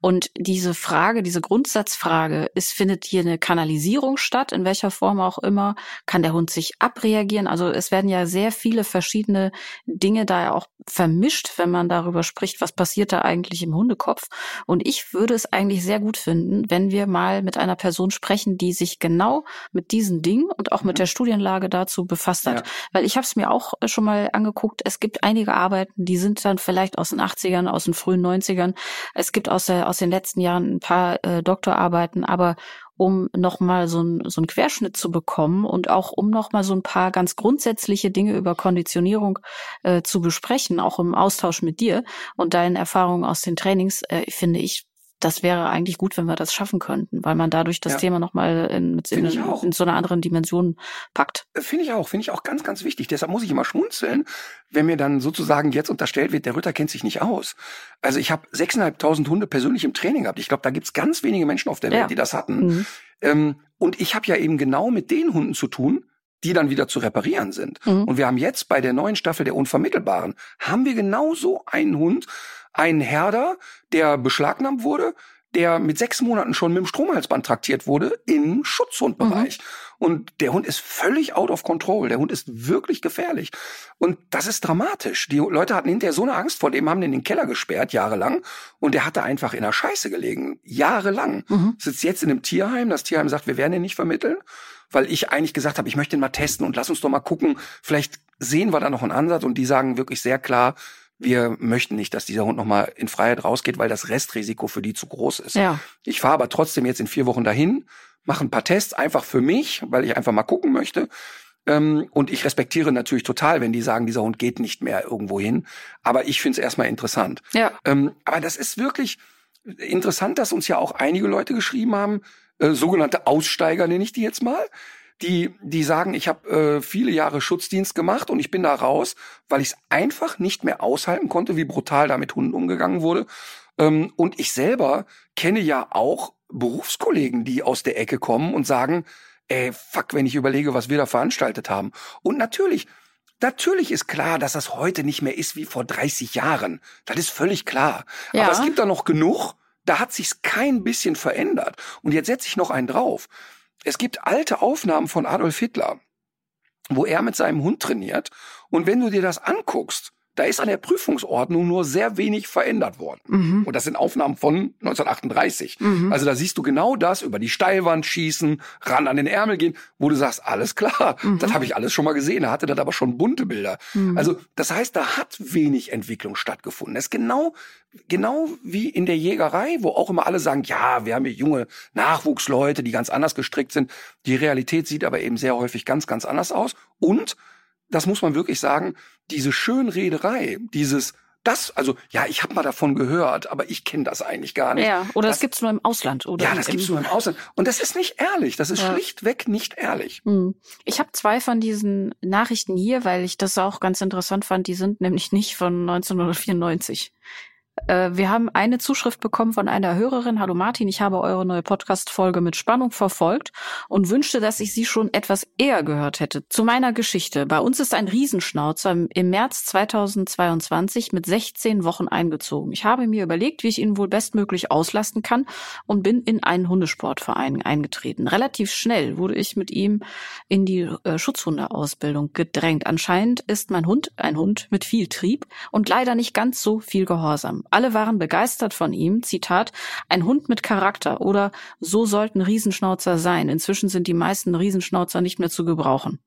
Und diese Frage, diese Grundsatzfrage, ist, findet hier eine Kanalisierung statt, in welcher Form auch immer? Kann der Hund sich abreagieren? Also es werden ja sehr viele verschiedene Dinge da auch vermischt, wenn man darüber spricht, was passiert da eigentlich im Hundekopf. Und ich würde es eigentlich sehr gut finden, wenn wir mal mit einer Person sprechen, die sich genau mit diesen Dingen und auch mit mhm. der Studienlage dazu befasst hat. Ja. Weil ich habe es mir auch äh, schon mal angeguckt. Es gibt einige Arbeiten, die sind dann vielleicht aus den 80ern, aus den frühen 90ern. Es gibt aus, der, aus den letzten Jahren ein paar äh, Doktorarbeiten, aber um nochmal so, ein, so einen Querschnitt zu bekommen und auch um nochmal so ein paar ganz grundsätzliche Dinge über Konditionierung äh, zu besprechen, auch im Austausch mit dir und deinen Erfahrungen aus den Trainings, äh, finde ich das wäre eigentlich gut, wenn wir das schaffen könnten, weil man dadurch das Ja. Thema nochmal in, in, in so einer anderen Dimension packt. Finde ich auch, finde ich auch ganz, ganz wichtig. Deshalb muss ich immer schmunzeln, wenn mir dann sozusagen jetzt unterstellt wird, der Ritter kennt sich nicht aus. Also ich habe 6.500 Hunde persönlich im Training gehabt. Ich glaube, da gibt's ganz wenige Menschen auf der Welt, Ja. die das hatten. Mhm. Ähm, und ich habe ja eben genau mit den Hunden zu tun, die dann wieder zu reparieren sind. Mhm. Und wir haben jetzt bei der neuen Staffel der Unvermittelbaren, haben wir genau so einen Hund, einen Herder, der beschlagnahmt wurde, der mit sechs Monaten schon mit dem Stromhalsband traktiert wurde im Schutzhundbereich. Und der Hund ist völlig out of control. Der Hund ist wirklich gefährlich. Und das ist dramatisch. Die Leute hatten hinterher so eine Angst vor dem, haben den in den Keller gesperrt, jahrelang. Und der hatte einfach in der Scheiße gelegen. Jahrelang. Mhm. Sitzt jetzt in einem Tierheim. Das Tierheim sagt, wir werden ihn nicht vermitteln. Weil ich eigentlich gesagt habe, ich möchte ihn mal testen und lass uns doch mal gucken. Vielleicht sehen wir da noch einen Ansatz. Und die sagen wirklich sehr klar, wir möchten nicht, dass dieser Hund nochmal in Freiheit rausgeht, weil das Restrisiko für die zu groß ist. Ja. Ich fahre aber trotzdem jetzt in vier Wochen dahin, mache ein paar Tests einfach für mich, weil ich einfach mal gucken möchte. Ähm, und ich respektiere natürlich total, wenn die sagen, dieser Hund geht nicht mehr irgendwo hin. Aber ich finde es erstmal interessant. Ja. Ähm, aber das ist wirklich interessant, dass uns ja auch einige Leute geschrieben haben, äh, sogenannte Aussteiger nenne ich die jetzt mal, die, die sagen, ich habe äh, viele Jahre Schutzdienst gemacht und ich bin da raus, weil ich es einfach nicht mehr aushalten konnte, wie brutal da mit Hunden umgegangen wurde. Ähm, und ich selber kenne ja auch Berufskollegen, die aus der Ecke kommen und sagen, ey, fuck, wenn ich überlege, was wir da veranstaltet haben. Und natürlich, natürlich ist klar, dass das heute nicht mehr ist wie vor 30 Jahren. Das ist völlig klar. Ja. Aber es gibt da noch genug, da hat sich's kein bisschen verändert. Und jetzt setze ich noch einen drauf. Es gibt alte Aufnahmen von Adolf Hitler, wo er mit seinem Hund trainiert. Und wenn du dir das anguckst, da ist an der Prüfungsordnung nur sehr wenig verändert worden. Mhm. Und das sind Aufnahmen von 1938. Mhm. Also da siehst du genau das, über die Steilwand schießen, ran an den Ärmel gehen, wo du sagst, alles klar, Mhm. das habe ich alles schon mal gesehen. Da hatte das aber schon bunte Bilder. Mhm. Also das heißt, da hat wenig Entwicklung stattgefunden. Das ist genau, genau wie in der Jägerei, wo auch immer alle sagen, ja, wir haben hier junge Nachwuchsleute, die ganz anders gestrickt sind. Die Realität sieht aber eben sehr häufig ganz, ganz anders aus. Und, das muss man wirklich sagen, diese Schönrederei, dieses das, also ja, ich habe mal davon gehört, aber ich kenne das eigentlich gar nicht. Ja, oder das, das gibt's nur im Ausland. Oder ja, das gibt's nur im Ausland. Und das ist nicht ehrlich. Das ist Ja. schlichtweg nicht ehrlich. Hm. Ich habe zwei von diesen Nachrichten hier, weil ich das auch ganz interessant fand. Die sind nämlich nicht von 1994. Äh, wir haben eine Zuschrift bekommen von einer Hörerin. Hallo Martin, ich habe eure neue Podcast-Folge mit Spannung verfolgt und wünschte, dass ich sie schon etwas eher gehört hätte. Zu meiner Geschichte. Bei uns ist ein Riesenschnauzer im- März 2022 mit 16 Wochen eingezogen. Ich habe mir überlegt, wie ich ihn wohl bestmöglich auslasten kann und bin in einen Hundesportverein eingetreten. Relativ schnell wurde ich mit ihm in die äh, Schutzhundeausbildung gedrängt. Anscheinend ist mein Hund ein Hund mit viel Trieb und leider nicht ganz so viel Gehorsam. Alle waren begeistert von ihm. Zitat, ein Hund mit Charakter oder so sollten Riesenschnauzer sein. Inzwischen sind die meisten Riesenschnauzer nicht mehr zu gebrauchen.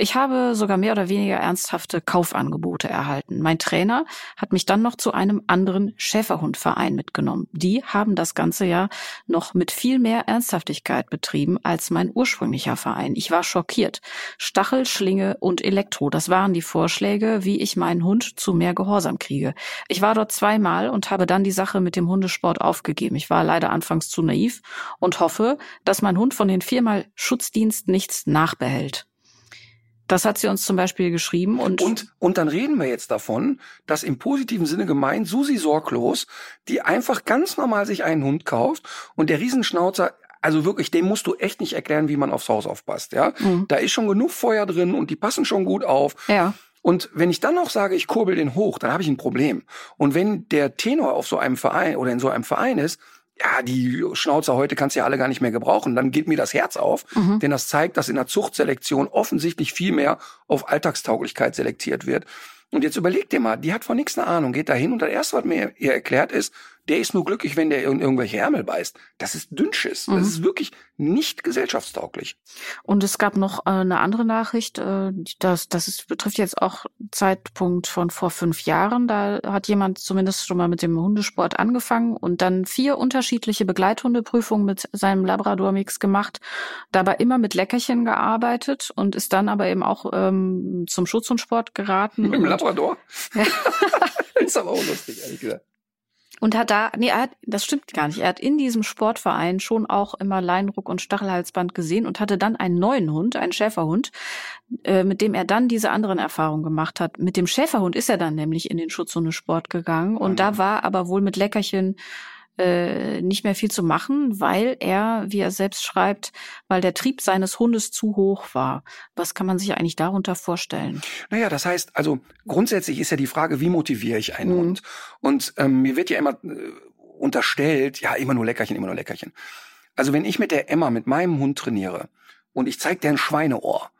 Ich habe sogar mehr oder weniger ernsthafte Kaufangebote erhalten. Mein Trainer hat mich dann noch zu einem anderen Schäferhundverein mitgenommen. Die haben das ganze ja noch mit viel mehr Ernsthaftigkeit betrieben als mein ursprünglicher Verein. Ich war schockiert. Stachel, Schlinge und Elektro, das waren die Vorschläge, wie ich meinen Hund zu mehr Gehorsam kriege. Ich war dort zweimal und habe dann die Sache mit dem Hundesport aufgegeben. Ich war leider anfangs zu naiv und hoffe, dass mein Hund von den viermal Schutzdienst nichts nachbehält. Das hat sie uns zum Beispiel geschrieben und, Und, und dann reden wir jetzt davon, dass im positiven Sinne gemeint Susi Sorglos, die einfach ganz normal sich einen Hund kauft und der Riesenschnauzer, also wirklich, dem musst du echt nicht erklären, wie man aufs Haus aufpasst, ja. Mhm. Da ist schon genug Feuer drin und die passen schon gut auf. ja, Und wenn ich dann noch sage, ich kurbel den hoch, dann habe ich ein Problem. Und wenn der Tenor auf so einem Verein oder in so einem Verein ist, ja, die Schnauzer heute kannst du ja alle gar nicht mehr gebrauchen, dann geht mir das Herz auf, Mhm. denn das zeigt, dass in der Zuchtselektion offensichtlich viel mehr auf Alltagstauglichkeit selektiert wird. Und jetzt überleg dir mal, die hat von nichts eine Ahnung, geht da hin und das erste, was mir ihr erklärt ist, der ist nur glücklich, wenn der in irgendwelche Ärmel beißt. Das ist Dünnschiss. Mhm. Das ist wirklich nicht gesellschaftstauglich. Und es gab noch äh, eine andere Nachricht, äh, das, das ist, betrifft jetzt auch Zeitpunkt von vor fünf Jahren. Da hat jemand zumindest schon mal mit dem Hundesport angefangen und dann vier unterschiedliche Begleithundeprüfungen mit seinem Labrador-Mix gemacht, dabei immer mit Leckerchen gearbeitet und ist dann aber eben auch ähm, zum Schutzhundsport geraten. Mit dem Labrador. ist aber auch lustig, ehrlich gesagt. Und hat da, nee, er hat, das stimmt gar nicht. Er hat in diesem Sportverein schon auch immer Leinruck und Stachelhalsband gesehen und hatte dann einen neuen Hund, einen Schäferhund, äh, mit dem er dann diese anderen Erfahrungen gemacht hat. Mit dem Schäferhund ist er dann nämlich in den Schutzhundesport gegangen und mhm. da war aber wohl mit Leckerchen äh, nicht mehr viel zu machen, weil er, wie er selbst schreibt, weil der Trieb seines Hundes zu hoch war. Was kann man sich eigentlich darunter vorstellen? Naja, das heißt, also grundsätzlich ist ja die Frage, wie motiviere ich einen mhm. Hund? Und ähm, mir wird ja immer äh, unterstellt, ja, immer nur Leckerchen, immer nur Leckerchen. Also wenn ich mit der Emma, mit meinem Hund trainiere und ich zeige der ein Schweineohr,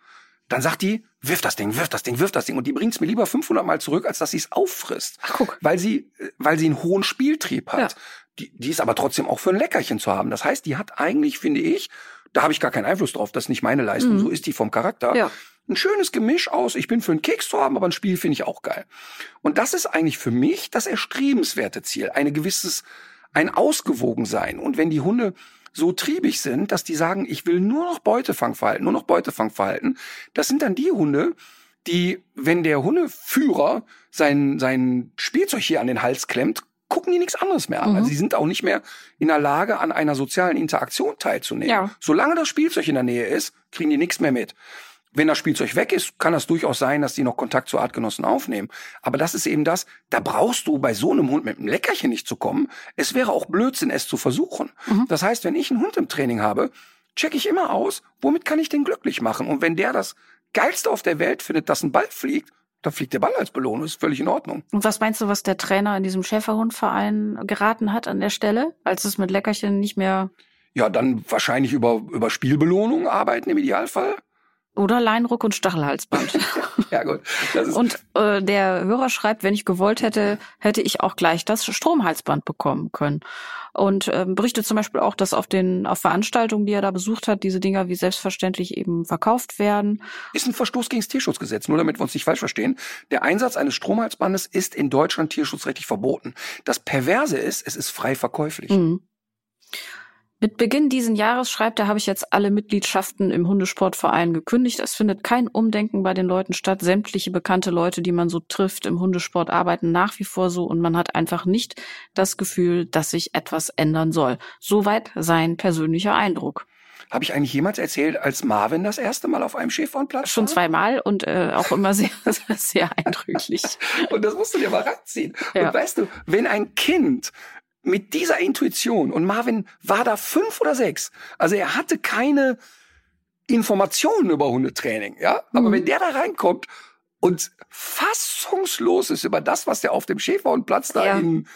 dann sagt die, wirf das Ding, wirf das Ding, wirf das Ding. Und die bringt's mir lieber 500 Mal zurück, als dass sie es auffrisst. Ach, guck. Weil sie, äh, weil sie einen hohen Spieltrieb hat. Ja. Die, die ist aber trotzdem auch für ein Leckerchen zu haben. Das heißt, die hat eigentlich, finde ich, da habe ich gar keinen Einfluss drauf, das ist nicht meine Leistung, mhm. so ist die vom Charakter. Ja. Ein schönes Gemisch aus, ich bin für einen Keks zu haben, aber ein Spiel finde ich auch geil. Und das ist eigentlich für mich das erstrebenswerte Ziel, eine gewisses, ein Ausgewogensein. Und wenn die Hunde so triebig sind, dass die sagen, ich will nur noch Beutefangverhalten, nur noch Beutefangverhalten, das sind dann die Hunde, die, wenn der Hundeführer sein, sein Spielzeug hier an den Hals klemmt, gucken die nichts anderes mehr an. Mhm. Also sie sind auch nicht mehr in der Lage, an einer sozialen Interaktion teilzunehmen. Ja. Solange das Spielzeug in der Nähe ist, kriegen die nichts mehr mit. Wenn das Spielzeug weg ist, kann das durchaus sein, dass die noch Kontakt zu Artgenossen aufnehmen. Aber das ist eben das, da brauchst du bei so einem Hund mit einem Leckerchen nicht zu kommen. Es wäre auch Blödsinn, es zu versuchen. Mhm. Das heißt, wenn ich einen Hund im Training habe, checke ich immer aus, womit kann ich den glücklich machen? Und wenn der das Geilste auf der Welt findet, dass ein Ball fliegt, da fliegt der Ball als Belohnung, ist völlig in Ordnung. Und was meinst du, was der Trainer in diesem Schäferhundverein geraten hat an der Stelle, als es mit Leckerchen nicht mehr ja, dann wahrscheinlich über, über Spielbelohnung arbeiten im Idealfall. Oder Leinruck und Stachelhalsband. ja gut. und äh, der Hörer schreibt, wenn ich gewollt hätte, hätte ich auch gleich das Stromhalsband bekommen können. Und ähm, berichtet zum Beispiel auch, dass auf den auf Veranstaltungen, die er da besucht hat, diese Dinger wie selbstverständlich eben verkauft werden. Ist ein Verstoß gegen das Tierschutzgesetz, nur damit wir uns nicht falsch verstehen. Der Einsatz eines Stromhalsbandes ist in Deutschland tierschutzrechtlich verboten. Das Perverse ist, es ist frei verkäuflich. Mhm. Mit Beginn diesen Jahres, schreibt er, habe ich jetzt alle Mitgliedschaften im Hundesportverein gekündigt. Es findet kein Umdenken bei den Leuten statt. Sämtliche bekannte Leute, die man so trifft im Hundesport, arbeiten nach wie vor so und man hat einfach nicht das Gefühl, dass sich etwas ändern soll. Soweit sein persönlicher Eindruck. Habe ich eigentlich jemals erzählt, als Marvin das erste Mal auf einem Schäferhundplatz war? Schon zweimal und äh, auch immer sehr, sehr eindrücklich. und das musst du dir mal reinziehen. Ja. Und weißt du, wenn ein Kind mit dieser Intuition. Und Marvin war da fünf oder sechs. Also er hatte keine Informationen über Hundetraining, ja. Aber mhm. wenn der da reinkommt und fassungslos ist über das, was der auf dem Schäferhundplatz da ja. in,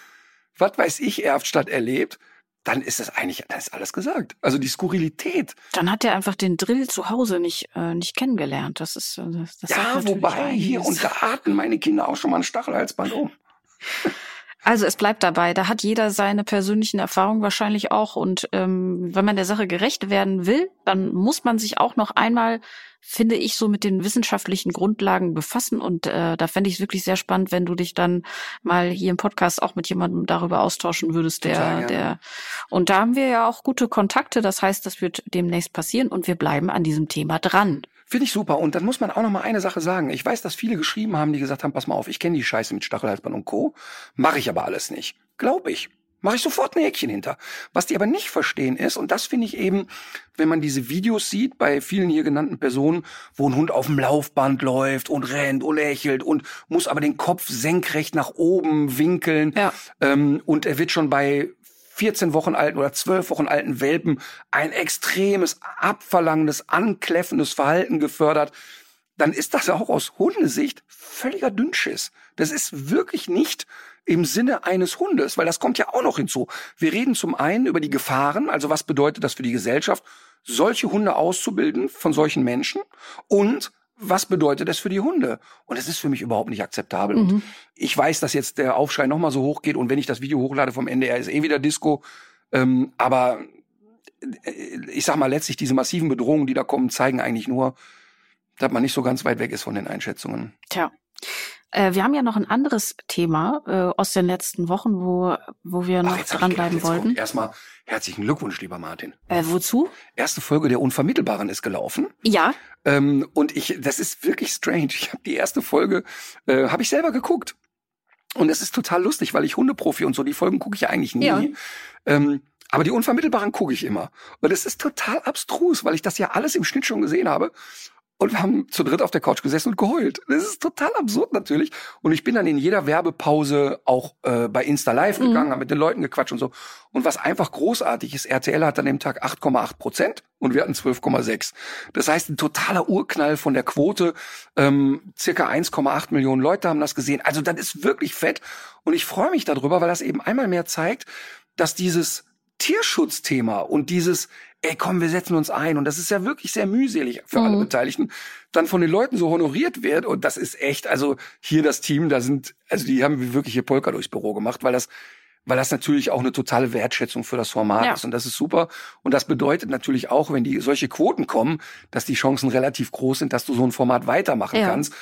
was weiß ich, Erftstadt erlebt, dann ist das eigentlich, da ist alles gesagt. Also die Skurrilität. Dann hat er einfach den Drill zu Hause nicht, äh, nicht kennengelernt. Das ist, äh, das, das Ja, wobei, hier, und da hatten meine Kinder auch schon mal ein Stachelhalsband um. Also es bleibt dabei, da hat jeder seine persönlichen Erfahrungen wahrscheinlich auch. Und ähm, wenn man der Sache gerecht werden will, dann muss man sich auch noch einmal, finde ich, so mit den wissenschaftlichen Grundlagen befassen. Und äh, da fände ich es wirklich sehr spannend, wenn du dich dann mal hier im Podcast auch mit jemandem darüber austauschen würdest, der, der. Und da haben wir ja auch gute Kontakte. Das heißt, das wird demnächst passieren und wir bleiben an diesem Thema dran. Finde ich super. Und dann muss man auch noch mal eine Sache sagen. Ich weiß, dass viele geschrieben haben, die gesagt haben, pass mal auf, ich kenne die Scheiße mit Stachelhalsband und Co. Mache ich aber alles nicht. Glaube ich. Mache ich sofort ein Häkchen hinter. Was die aber nicht verstehen ist, und das finde ich eben, wenn man diese Videos sieht bei vielen hier genannten Personen, wo ein Hund auf dem Laufband läuft und rennt und lächelt und muss aber den Kopf senkrecht nach oben winkeln. Ja. Ähm, und er wird schon bei 14 Wochen alten oder 12 Wochen alten Welpen ein extremes, abverlangendes, ankläffendes Verhalten gefördert, dann ist das auch aus Hundesicht völliger Dünnschiss. Das ist wirklich nicht im Sinne eines Hundes, weil das kommt ja auch noch hinzu. Wir reden zum einen über die Gefahren, also was bedeutet das für die Gesellschaft, solche Hunde auszubilden von solchen Menschen und was bedeutet das für die Hunde? Und es ist für mich überhaupt nicht akzeptabel. Mhm. Und ich weiß, dass jetzt der Aufschrei nochmal so hoch geht und wenn ich das Video hochlade vom NDR, ist eh wieder Disco. Ähm, aber äh, ich sag mal, letztlich diese massiven Bedrohungen, die da kommen, zeigen eigentlich nur, dass man nicht so ganz weit weg ist von den Einschätzungen. Tja. Äh, wir haben ja noch ein anderes Thema äh, aus den letzten Wochen, wo, wo wir noch Ach, dranbleiben wollten. Erstmal herzlichen Glückwunsch, lieber Martin. Äh, wozu? Erste Folge der Unvermittelbaren ist gelaufen. Ja. Ähm, und ich, das ist wirklich strange. Ich habe die erste Folge, äh, habe ich selber geguckt. Und es ist total lustig, weil ich Hundeprofi und so, die Folgen gucke ich ja eigentlich nie. Ja. Ähm, aber die unvermittelbaren gucke ich immer. Und es ist total abstrus, weil ich das ja alles im Schnitt schon gesehen habe. Und wir haben zu dritt auf der Couch gesessen und geheult. Das ist total absurd natürlich. Und ich bin dann in jeder Werbepause auch äh, bei Insta Live Mhm. gegangen, habe mit den Leuten gequatscht und so. Und was einfach großartig ist, RTL hat an dem Tag 8,8 Prozent und wir hatten 12,6. Das heißt, ein totaler Urknall von der Quote. Ähm, circa 1,8 Millionen Leute haben das gesehen. Also das ist wirklich fett. Und ich freue mich darüber, weil das eben einmal mehr zeigt, dass dieses Tierschutzthema und dieses, ey komm, wir setzen uns ein, und das ist ja wirklich sehr mühselig für alle Mhm. Beteiligten, dann von den Leuten so honoriert wird. Und das ist echt, also hier das Team, da sind, also die haben wirklich hier Polka durchs Büro gemacht, weil das weil das natürlich auch eine totale Wertschätzung für das Format Ja. ist. Und das ist super. Und das bedeutet natürlich auch, wenn die solche Quoten kommen, dass die Chancen relativ groß sind, dass du so ein Format weitermachen Ja. kannst.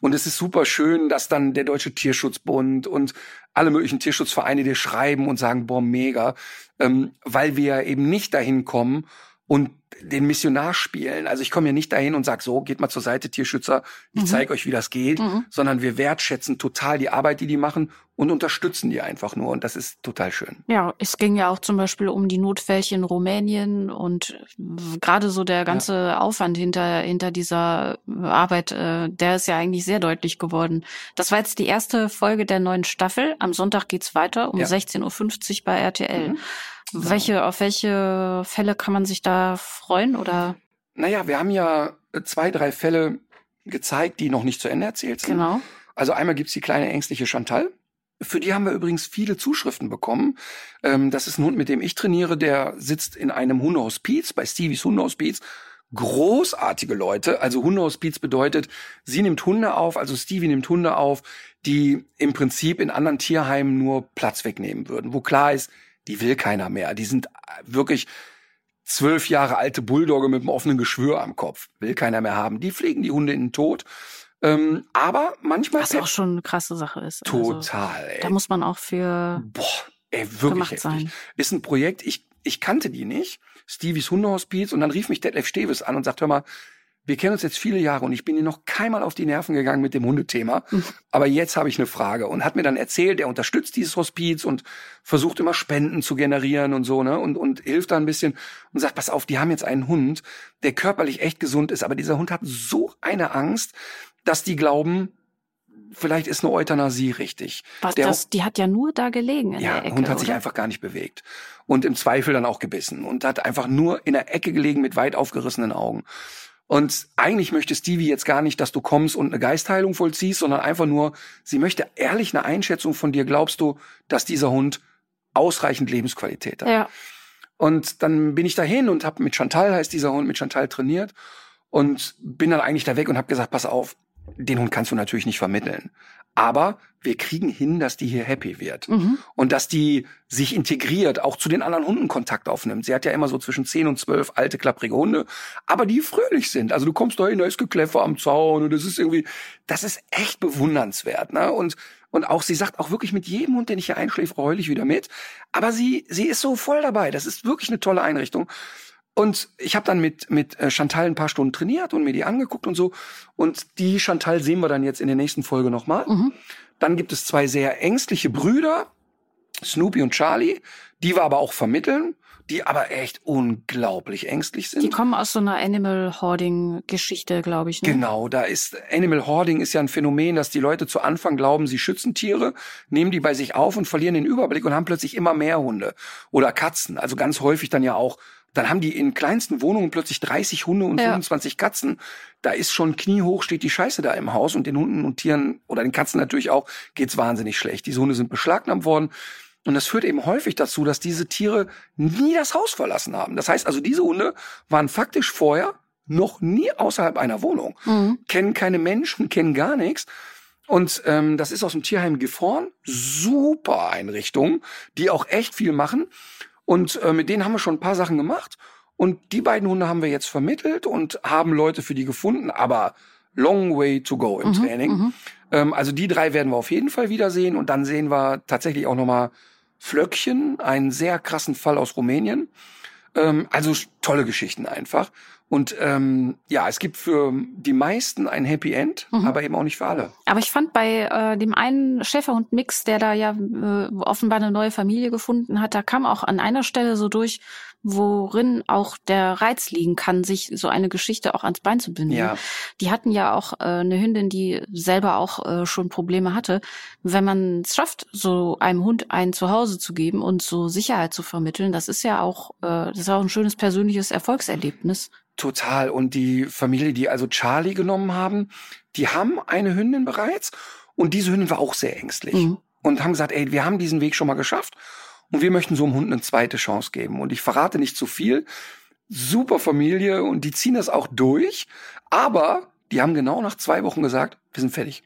Und es ist super schön, dass dann der Deutsche Tierschutzbund und alle möglichen Tierschutzvereine dir schreiben und sagen, boah, mega, ähm, weil wir eben nicht dahin kommen und den Missionar spielen. Also ich komme ja nicht dahin und sag so, geht mal zur Seite, Tierschützer, ich Mhm. zeige euch, wie das geht, Mhm. sondern wir wertschätzen total die Arbeit, die die machen und unterstützen die einfach nur. Und das ist total schön. Ja, es ging ja auch zum Beispiel um die Notfälle in Rumänien und gerade so der ganze Aufwand hinter, hinter dieser Arbeit, äh, der ist ja eigentlich sehr deutlich geworden. Das war jetzt die erste Folge der neuen Staffel. Am Sonntag geht's weiter um Ja. 16.50 Uhr bei RTL. Mhm. Welche, auf welche Fälle kann man sich da freuen oder? Naja, wir haben ja zwei, drei Fälle gezeigt, die noch nicht zu Ende erzählt sind. Genau. Also einmal gibt's die kleine ängstliche Chantal. Für die haben wir übrigens viele Zuschriften bekommen. Ähm, das ist ein Hund, mit dem ich trainiere. Der sitzt in einem Hundehospiz, bei Stevies Hundehospiz. Großartige Leute. Also Hundehospiz bedeutet, sie nimmt Hunde auf, also Stevie nimmt Hunde auf, die im Prinzip in anderen Tierheimen nur Platz wegnehmen würden. Wo klar ist, die will keiner mehr. Die sind wirklich zwölf Jahre alte Bulldogge mit einem offenen Geschwür am Kopf. Will keiner mehr haben. Die pflegen die Hunde in den Tod. Ähm, aber manchmal Was auch schon eine krasse Sache ist. total. Also, ey. da muss man auch für Boah, ey, wirklich gemacht heftig. sein. Ist ein Projekt, ich, ich kannte die nicht. Stevies Hundehospiz und dann rief mich Detlef Steves an und sagt, hör mal, wir kennen uns jetzt viele Jahre und ich bin dir noch keinmal auf die Nerven gegangen mit dem Hundethema. Aber jetzt habe ich eine Frage und hat mir dann erzählt, er unterstützt dieses Hospiz und versucht immer Spenden zu generieren und so, ne? Und, und hilft da ein bisschen und sagt, pass auf, die haben jetzt einen Hund, der körperlich echt gesund ist, aber dieser Hund hat so eine Angst, dass die glauben, vielleicht ist eine Euthanasie richtig. Was, Der- das, die hat ja nur da gelegen in ja, der der Ecke. Hund hat sich oder? einfach gar nicht bewegt. Und im Zweifel dann auch gebissen und hat einfach nur in der Ecke gelegen mit weit aufgerissenen Augen. Und eigentlich möchte Stevie jetzt gar nicht, dass du kommst und eine Geistheilung vollziehst, sondern einfach nur, sie möchte ehrlich eine Einschätzung von dir. Glaubst du, dass dieser Hund ausreichend Lebensqualität hat? Ja, Und dann bin ich dahin und habe mit Chantal, heißt dieser Hund, mit Chantal trainiert und bin dann eigentlich da weg und habe gesagt, pass auf, den Hund kannst du natürlich nicht vermitteln. Aber wir kriegen hin, dass die hier happy wird. mhm. Und dass die sich integriert, auch zu den anderen Hunden Kontakt aufnimmt. Sie hat ja immer so zwischen 10 und 12 alte, klapprige Hunde, aber die fröhlich sind. Also du kommst da hin, da ist Gekläffer am Zaun und das ist irgendwie, das ist echt bewundernswert. Ne? Und, und auch, sie sagt auch wirklich mit jedem Hund, den ich hier einschläfe, heul ich wieder mit. Aber sie, sie ist so voll dabei. Das ist wirklich eine tolle Einrichtung. Und ich habe dann mit, mit äh, Chantal ein paar Stunden trainiert und mir die angeguckt und so. Und die Chantal sehen wir dann jetzt in der nächsten Folge nochmal. Mhm. Dann gibt es zwei sehr ängstliche Brüder, Snoopy und Charlie, die wir aber auch vermitteln, die aber echt unglaublich ängstlich sind. Die kommen aus so einer Animal Hoarding Geschichte, glaube ich. Ne? Genau, da ist Animal Hoarding ist ja ein Phänomen, dass die Leute zu Anfang glauben, sie schützen Tiere, nehmen die bei sich auf und verlieren den Überblick und haben plötzlich immer mehr Hunde oder Katzen. Also ganz häufig dann ja auch, dann haben die in kleinsten Wohnungen plötzlich 30 Hunde und Ja. 25 Katzen. Da ist schon kniehoch steht die Scheiße da im Haus und den Hunden und Tieren oder den Katzen natürlich auch geht's wahnsinnig schlecht. Diese Hunde sind beschlagnahmt worden. Und das führt eben häufig dazu, dass diese Tiere nie das Haus verlassen haben. Das heißt also, diese Hunde waren faktisch vorher noch nie außerhalb einer Wohnung Mhm. kennen keine Menschen, kennen gar nichts. Und ähm, das ist aus dem Tierheim Gifhorn. Super Einrichtung, die auch echt viel machen. Und äh, mit denen haben wir schon ein paar Sachen gemacht. Und die beiden Hunde haben wir jetzt vermittelt und haben Leute für die gefunden, aber long way to go im Mhm, Training. mhm. Ähm, also die drei werden wir auf jeden Fall wiedersehen. Und dann sehen wir tatsächlich auch nochmal Flöckchen, einen sehr krassen Fall aus Rumänien. Ähm, also tolle Geschichten einfach. Und ähm, ja, es gibt für die meisten ein Happy End, Mhm. aber eben auch nicht für alle. Aber ich fand bei äh, dem einen Schäferhund-Mix, der da ja äh, offenbar eine neue Familie gefunden hat, da kam auch an einer Stelle so durch, worin auch der Reiz liegen kann, sich so eine Geschichte auch ans Bein zu binden. Ja. Die hatten ja auch äh, eine Hündin, die selber auch äh, schon Probleme hatte. Wenn man es schafft, so einem Hund ein Zuhause zu geben und so Sicherheit zu vermitteln, das ist ja auch, äh, das ist auch ein schönes persönliches Erfolgserlebnis. Total. Und die Familie, die also Charlie genommen haben, die haben eine Hündin bereits und diese Hündin war auch sehr ängstlich Mhm. und haben gesagt, ey, wir haben diesen Weg schon mal geschafft und wir möchten so einem Hund eine zweite Chance geben. Und ich verrate nicht zu viel. Super Familie und die ziehen das auch durch, aber die haben genau nach zwei Wochen gesagt, wir sind fertig.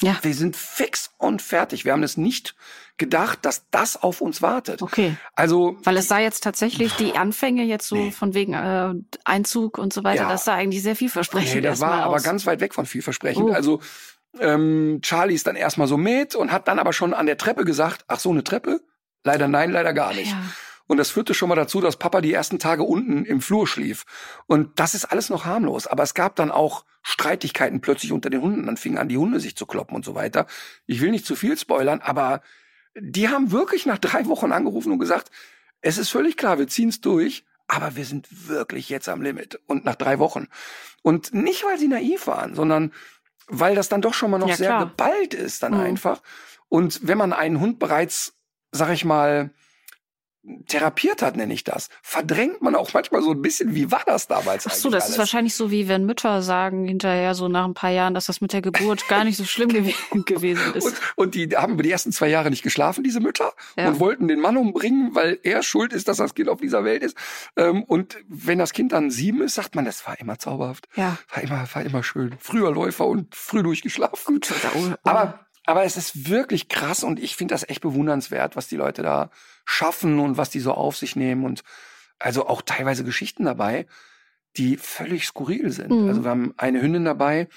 Ja. Wir sind fix und fertig. Wir haben es nicht gedacht, dass das auf uns wartet. Okay. Also Weil es sah jetzt tatsächlich die Anfänge jetzt so Nee. von wegen äh, Einzug und so weiter, Ja. das sah eigentlich sehr vielversprechend Nee, das war aber aus. ganz weit weg von vielversprechend. Oh. Also ähm, Charlie ist dann erstmal so mit und hat dann aber schon an der Treppe gesagt, ach so, eine Treppe? Leider nein, leider gar nicht. Ja. Und das führte schon mal dazu, dass Papa die ersten Tage unten im Flur schlief. Und das ist alles noch harmlos. Aber es gab dann auch Streitigkeiten plötzlich unter den Hunden. Dann fingen an, die Hunde sich zu kloppen und so weiter. Ich will nicht zu viel spoilern, aber die haben wirklich nach drei Wochen angerufen und gesagt, es ist völlig klar, wir ziehen's durch, aber wir sind wirklich jetzt am Limit. Und nach drei Wochen. Und nicht, weil sie naiv waren, sondern weil das dann doch schon mal noch Ja, sehr klar. geballt ist dann Mhm. einfach. Und wenn man einen Hund bereits, sag ich mal, therapiert hat, nenne ich das, verdrängt man auch manchmal so ein bisschen, wie war das damals Ach so, das ist alles? wahrscheinlich so, wie wenn Mütter sagen hinterher so nach ein paar Jahren, dass das mit der Geburt gar nicht so schlimm gew gewesen ist. Und, und die haben über die ersten zwei Jahre nicht geschlafen, diese Mütter, Ja. und wollten den Mann umbringen, weil er schuld ist, dass das Kind auf dieser Welt ist. Ähm, und wenn das Kind dann sieben ist, sagt man, das war immer zauberhaft. ja. War immer, war immer schön. Früher Läufer und früh durchgeschlafen. Gut, Aber, aber es ist wirklich krass und ich finde das echt bewundernswert, was die Leute da schaffen und was die so auf sich nehmen und also auch teilweise Geschichten dabei, die völlig skurril sind. Mhm. Also wir haben eine Hündin dabei,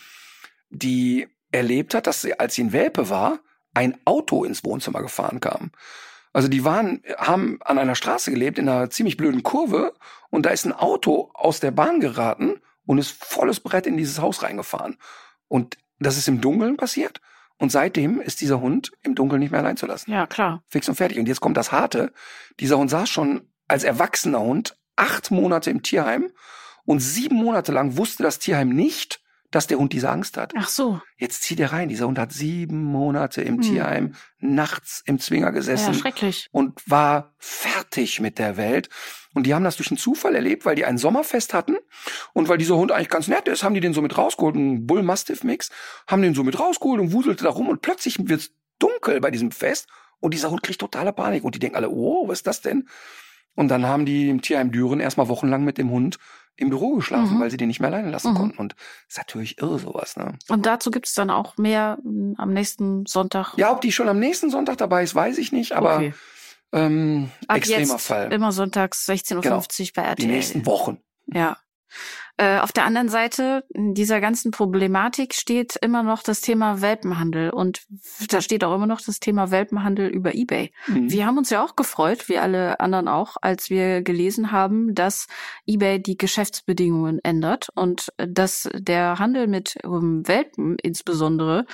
die erlebt hat, dass sie, als sie ein Welpe war, ein Auto ins Wohnzimmer gefahren kam. Also die waren, haben an einer Straße gelebt, in einer ziemlich blöden Kurve, und da ist ein Auto aus der Bahn geraten und ist volles Brett in dieses Haus reingefahren. Und das ist im Dunkeln passiert. Und seitdem ist dieser Hund im Dunkeln nicht mehr allein zu lassen. ja, klar. Fix und fertig. Und jetzt kommt das Harte. Dieser Hund saß schon als erwachsener Hund acht Monate im Tierheim und sieben Monate lang wusste das Tierheim nicht, dass der Hund diese Angst hat. Ach so. Jetzt zieht er rein. Dieser Hund hat sieben Monate im Hm. Tierheim nachts im Zwinger Ja, gesessen schrecklich. und war fertig mit der Welt. Und die haben das durch einen Zufall erlebt, weil die ein Sommerfest hatten und weil dieser Hund eigentlich ganz nett ist, haben die den so mit rausgeholt, einen Bull-Mastiff-Mix, haben den so mit rausgeholt und wuselte da rum und plötzlich wird's dunkel bei diesem Fest und dieser Hund kriegt totale Panik und die denken alle, oh, was ist das denn? Und dann haben die im Tierheim Düren erstmal wochenlang mit dem Hund im Büro geschlafen, Mhm. weil sie den nicht mehr alleine lassen Mhm. konnten. Und ist natürlich irre sowas, ne? Und dazu gibt's dann auch mehr m, am nächsten Sonntag. Ja, ob die schon am nächsten Sonntag dabei ist, weiß ich nicht, aber okay. ähm, Ab extremer jetzt Fall. immer sonntags 16.50 Uhr Genau. bei Die RTL. nächsten Wochen. Ja. Äh, auf der anderen Seite dieser ganzen Problematik steht immer noch das Thema Welpenhandel und da steht auch immer noch das Thema Welpenhandel über eBay. Mhm. Wir haben uns ja auch gefreut, wie alle anderen auch, als wir gelesen haben, dass eBay die Geschäftsbedingungen ändert und äh, dass der Handel mit ähm, Welpen insbesondere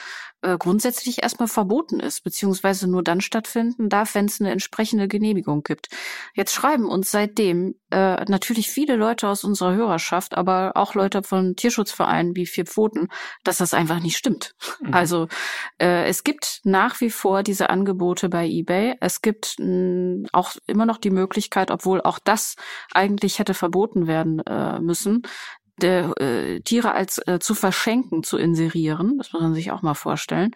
äh, grundsätzlich erstmal verboten ist, beziehungsweise nur dann stattfinden darf, wenn es eine entsprechende Genehmigung gibt. Jetzt schreiben uns seitdem äh, natürlich viele Leute aus unserer Hörerschaft, aber auch Leute von Tierschutzvereinen wie Vier Pfoten, dass das einfach nicht stimmt. Mhm. Also äh, es gibt nach wie vor diese Angebote bei eBay. Es gibt mh, auch immer noch die Möglichkeit, obwohl auch das eigentlich hätte verboten werden äh, müssen, der, äh, Tiere als äh, zu verschenken zu inserieren. Das muss man sich auch mal vorstellen.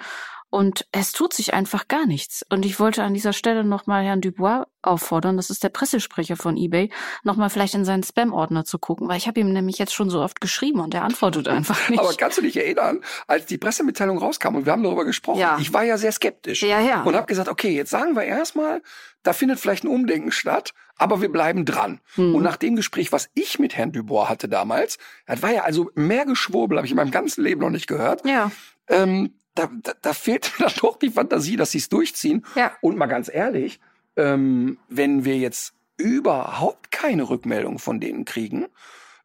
Und es tut sich einfach gar nichts. Und ich wollte an dieser Stelle nochmal Herrn Dubois auffordern, das ist der Pressesprecher von eBay, nochmal vielleicht in seinen Spam-Ordner zu gucken, weil ich habe ihm nämlich jetzt schon so oft geschrieben und er antwortet einfach nicht. Aber kannst du dich erinnern, als die Pressemitteilung rauskam und wir haben darüber gesprochen, Ja. ich war ja sehr skeptisch ja, ja. und habe gesagt, okay, jetzt sagen wir erstmal, da findet vielleicht ein Umdenken statt, aber wir bleiben dran. Hm. Und nach dem Gespräch, was ich mit Herrn Dubois hatte damals, das war ja also mehr Geschwurbel, habe ich in meinem ganzen Leben noch nicht gehört. ja, Ähm, da, da, da fehlt mir dann doch die Fantasie, dass sie es durchziehen. ja. Und mal ganz ehrlich, ähm, wenn wir jetzt überhaupt keine Rückmeldung von denen kriegen,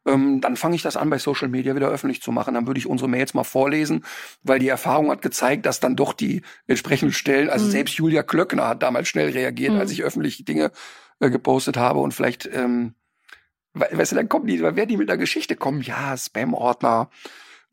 ähm, dann fange ich das an, bei Social Media wieder öffentlich zu machen. Dann würde ich unsere Mails mal vorlesen, weil die Erfahrung hat gezeigt, dass dann doch die entsprechenden Stellen, also mhm. selbst Julia Klöckner hat damals schnell reagiert, mhm. als ich öffentlich Dinge äh, gepostet habe und vielleicht, ähm, weißt du, dann kommen die, wer die mit einer Geschichte kommen, ja, Spam-Ordner,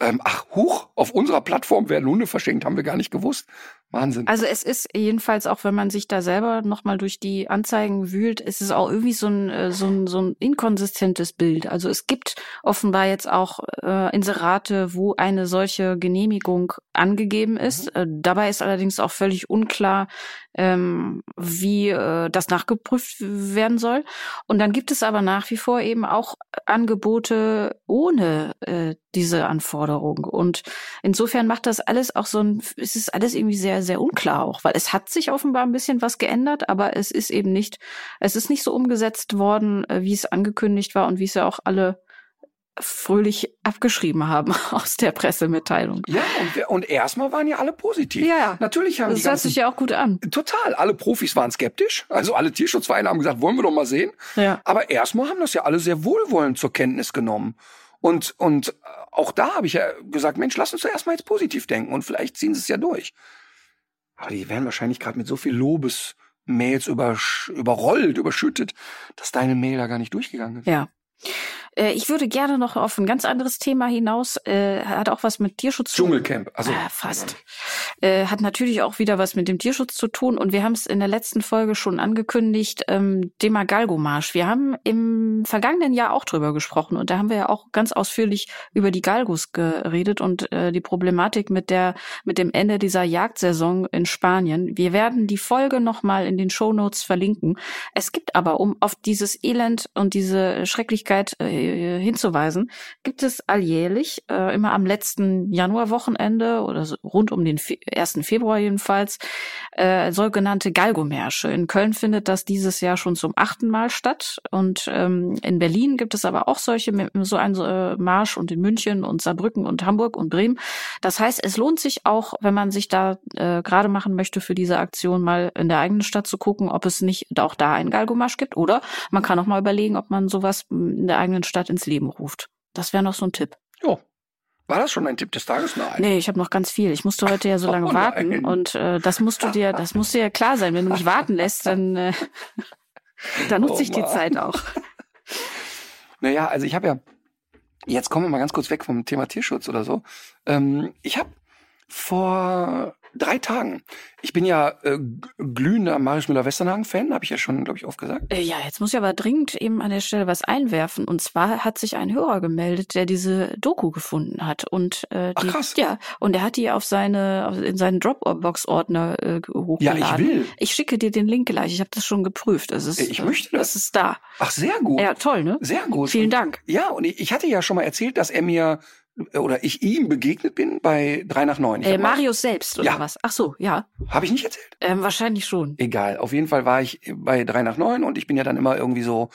ähm, ach, huch, auf unserer Plattform werden Hunde verschenkt, haben wir gar nicht gewusst. Wahnsinn. Also es ist jedenfalls auch, wenn man sich da selber nochmal durch die Anzeigen wühlt, ist es auch irgendwie so ein, äh, so ein, so ein inkonsistentes Bild. Also es gibt offenbar jetzt auch äh, Inserate, wo eine solche Genehmigung angegeben ist. Mhm. Äh, dabei ist allerdings auch völlig unklar, ähm, wie äh, das nachgeprüft werden soll. Und dann gibt es aber nach wie vor eben auch Angebote ohne äh, diese Anforderung. Und insofern macht das alles auch so ein, es ist alles irgendwie sehr, sehr unklar auch, weil es hat sich offenbar ein bisschen was geändert, aber es ist eben nicht, es ist nicht so umgesetzt worden, äh, wie es angekündigt war und wie es ja auch alle fröhlich abgeschrieben haben aus der Pressemitteilung. Ja, und, und erstmal waren ja alle positiv. Ja. Natürlich haben das die hört sich ja auch gut an. Total. Alle Profis waren skeptisch. Also alle Tierschutzvereine haben gesagt, wollen wir doch mal sehen. Ja. Aber erstmal haben das ja alle sehr wohlwollend zur Kenntnis genommen. Und, und auch da habe ich ja gesagt, Mensch, lass uns doch erstmal jetzt positiv denken und vielleicht ziehen sie es ja durch. Aber die werden wahrscheinlich gerade mit so viel Lobesmails überrollt, überschüttet, dass deine Mail da gar nicht durchgegangen ist. Ja. Äh, ich würde gerne noch auf ein ganz anderes Thema hinaus. Äh, hat auch was mit Tierschutz zu tun. Dschungelcamp, also äh, fast. Äh, hat natürlich auch wieder was mit dem Tierschutz zu tun. Und wir haben es in der letzten Folge schon angekündigt, ähm, Thema Galgomarsch. Wir haben im vergangenen Jahr auch drüber gesprochen und da haben wir ja auch ganz ausführlich über die Galgos geredet und äh, die Problematik mit der mit dem Ende dieser Jagdsaison in Spanien. Wir werden die Folge nochmal in den Show Notes verlinken. Es gibt aber, um auf dieses Elend und diese Schrecklichkeit äh, äh, hinzuweisen, gibt es alljährlich, äh, immer am letzten Januarwochenende oder so rund um den 1. Februar jedenfalls, äh, sogenannte Galgomärsche. In Köln findet das dieses Jahr schon zum achten Mal statt und ähm, in Berlin gibt es aber auch solche, so einen äh, Marsch und in München und Saarbrücken und Hamburg und Bremen. Das heißt, es lohnt sich auch, wenn man sich da äh, gerade machen möchte für diese Aktion, mal in der eigenen Stadt zu gucken, ob es nicht auch da einen Galgomarsch gibt oder man kann auch mal überlegen, ob man sowas in der eigenen Stadt Stadt ins Leben ruft. Das wäre noch so ein Tipp. Ja. War das schon ein Tipp des Tages? Nein. Nee, ich habe noch ganz viel. Ich musste heute ja so lange oh, warten und äh, das musst du dir, das musst dir ja klar sein. Wenn du mich warten lässt, dann, äh, dann nutze oh, ich die Zeit auch. Naja, also ich habe ja, jetzt kommen wir mal ganz kurz weg vom Thema Tierschutz oder so. Ähm, ich habe vor drei Tagen. Ich bin ja äh, glühender Marius Müller-Westernhagen-Fan, habe ich ja schon, glaube ich, oft gesagt. Äh, ja, jetzt muss ich aber dringend eben an der Stelle was einwerfen. Und zwar hat sich ein Hörer gemeldet, der diese Doku gefunden hat. Und äh, die, Ach, krass. ja, und er hat die auf seine in seinen Dropbox-Ordner äh, hochgeladen. Ja, ich will. Ich schicke dir den Link gleich. Ich habe das schon geprüft. Das ist, ich möchte das. Das ist da. Ach, sehr gut. Ja, toll, ne? Sehr gut. Vielen Dank. Ja, und ich hatte ja schon mal erzählt, dass er mir oder ich ihm begegnet bin bei drei nach neun. Äh, Marius selbst oder ja. was? Ach so, ja. Habe ich nicht erzählt? Ähm, wahrscheinlich schon. Egal. Auf jeden Fall war ich bei drei nach neun und ich bin ja dann immer irgendwie so,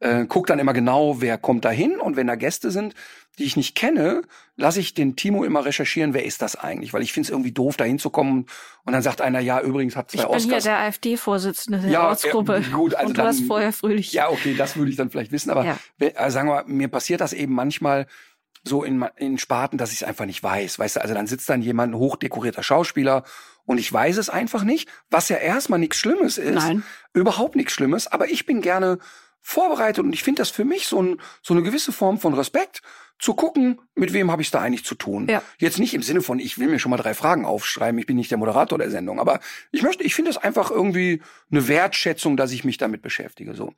äh, guck dann immer genau, wer kommt da hin und wenn da Gäste sind, die ich nicht kenne, lasse ich den Timo immer recherchieren, wer ist das eigentlich, weil ich finde es irgendwie doof, da hinzukommen und dann sagt einer, ja, übrigens hat zwei ich bin Oscars. hier der AfD-Vorsitzende der Ja, Ortsgruppe. äh, gut, also und du dann- hast vorher fröhlich. Ja, okay, das würde ich dann vielleicht wissen, aber Ja. äh, sagen wir, mal, mir passiert das eben manchmal so in, in Sparten, dass ich es einfach nicht weiß. Weißt du, also dann sitzt dann jemand, ein hochdekorierter Schauspieler und ich weiß es einfach nicht, was ja erstmal nichts Schlimmes ist. Nein. Überhaupt nichts Schlimmes, aber ich bin gerne vorbereitet und ich finde das für mich so, ein, so eine gewisse Form von Respekt, zu gucken, mit wem habe ich da eigentlich zu tun. Ja. Jetzt nicht im Sinne von, ich will mir schon mal drei Fragen aufschreiben, ich bin nicht der Moderator der Sendung, aber ich möchte, ich finde es einfach irgendwie eine Wertschätzung, dass ich mich damit beschäftige. So.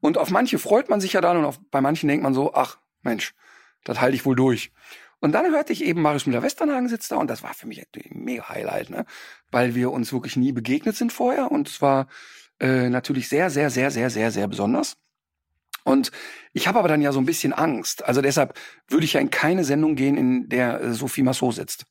Und auf manche freut man sich ja dann und auf, bei manchen denkt man so, ach Mensch, das halte ich wohl durch. Und dann hörte ich eben Marius Müller-Westernhagen sitzt da und das war für mich ein mega Highlight, ne? weil wir uns wirklich nie begegnet sind vorher und es war äh, natürlich sehr, sehr, sehr, sehr, sehr, sehr besonders. Und ich habe aber dann ja so ein bisschen Angst. Also deshalb würde ich ja in keine Sendung gehen, in der äh, Sophie Massot sitzt.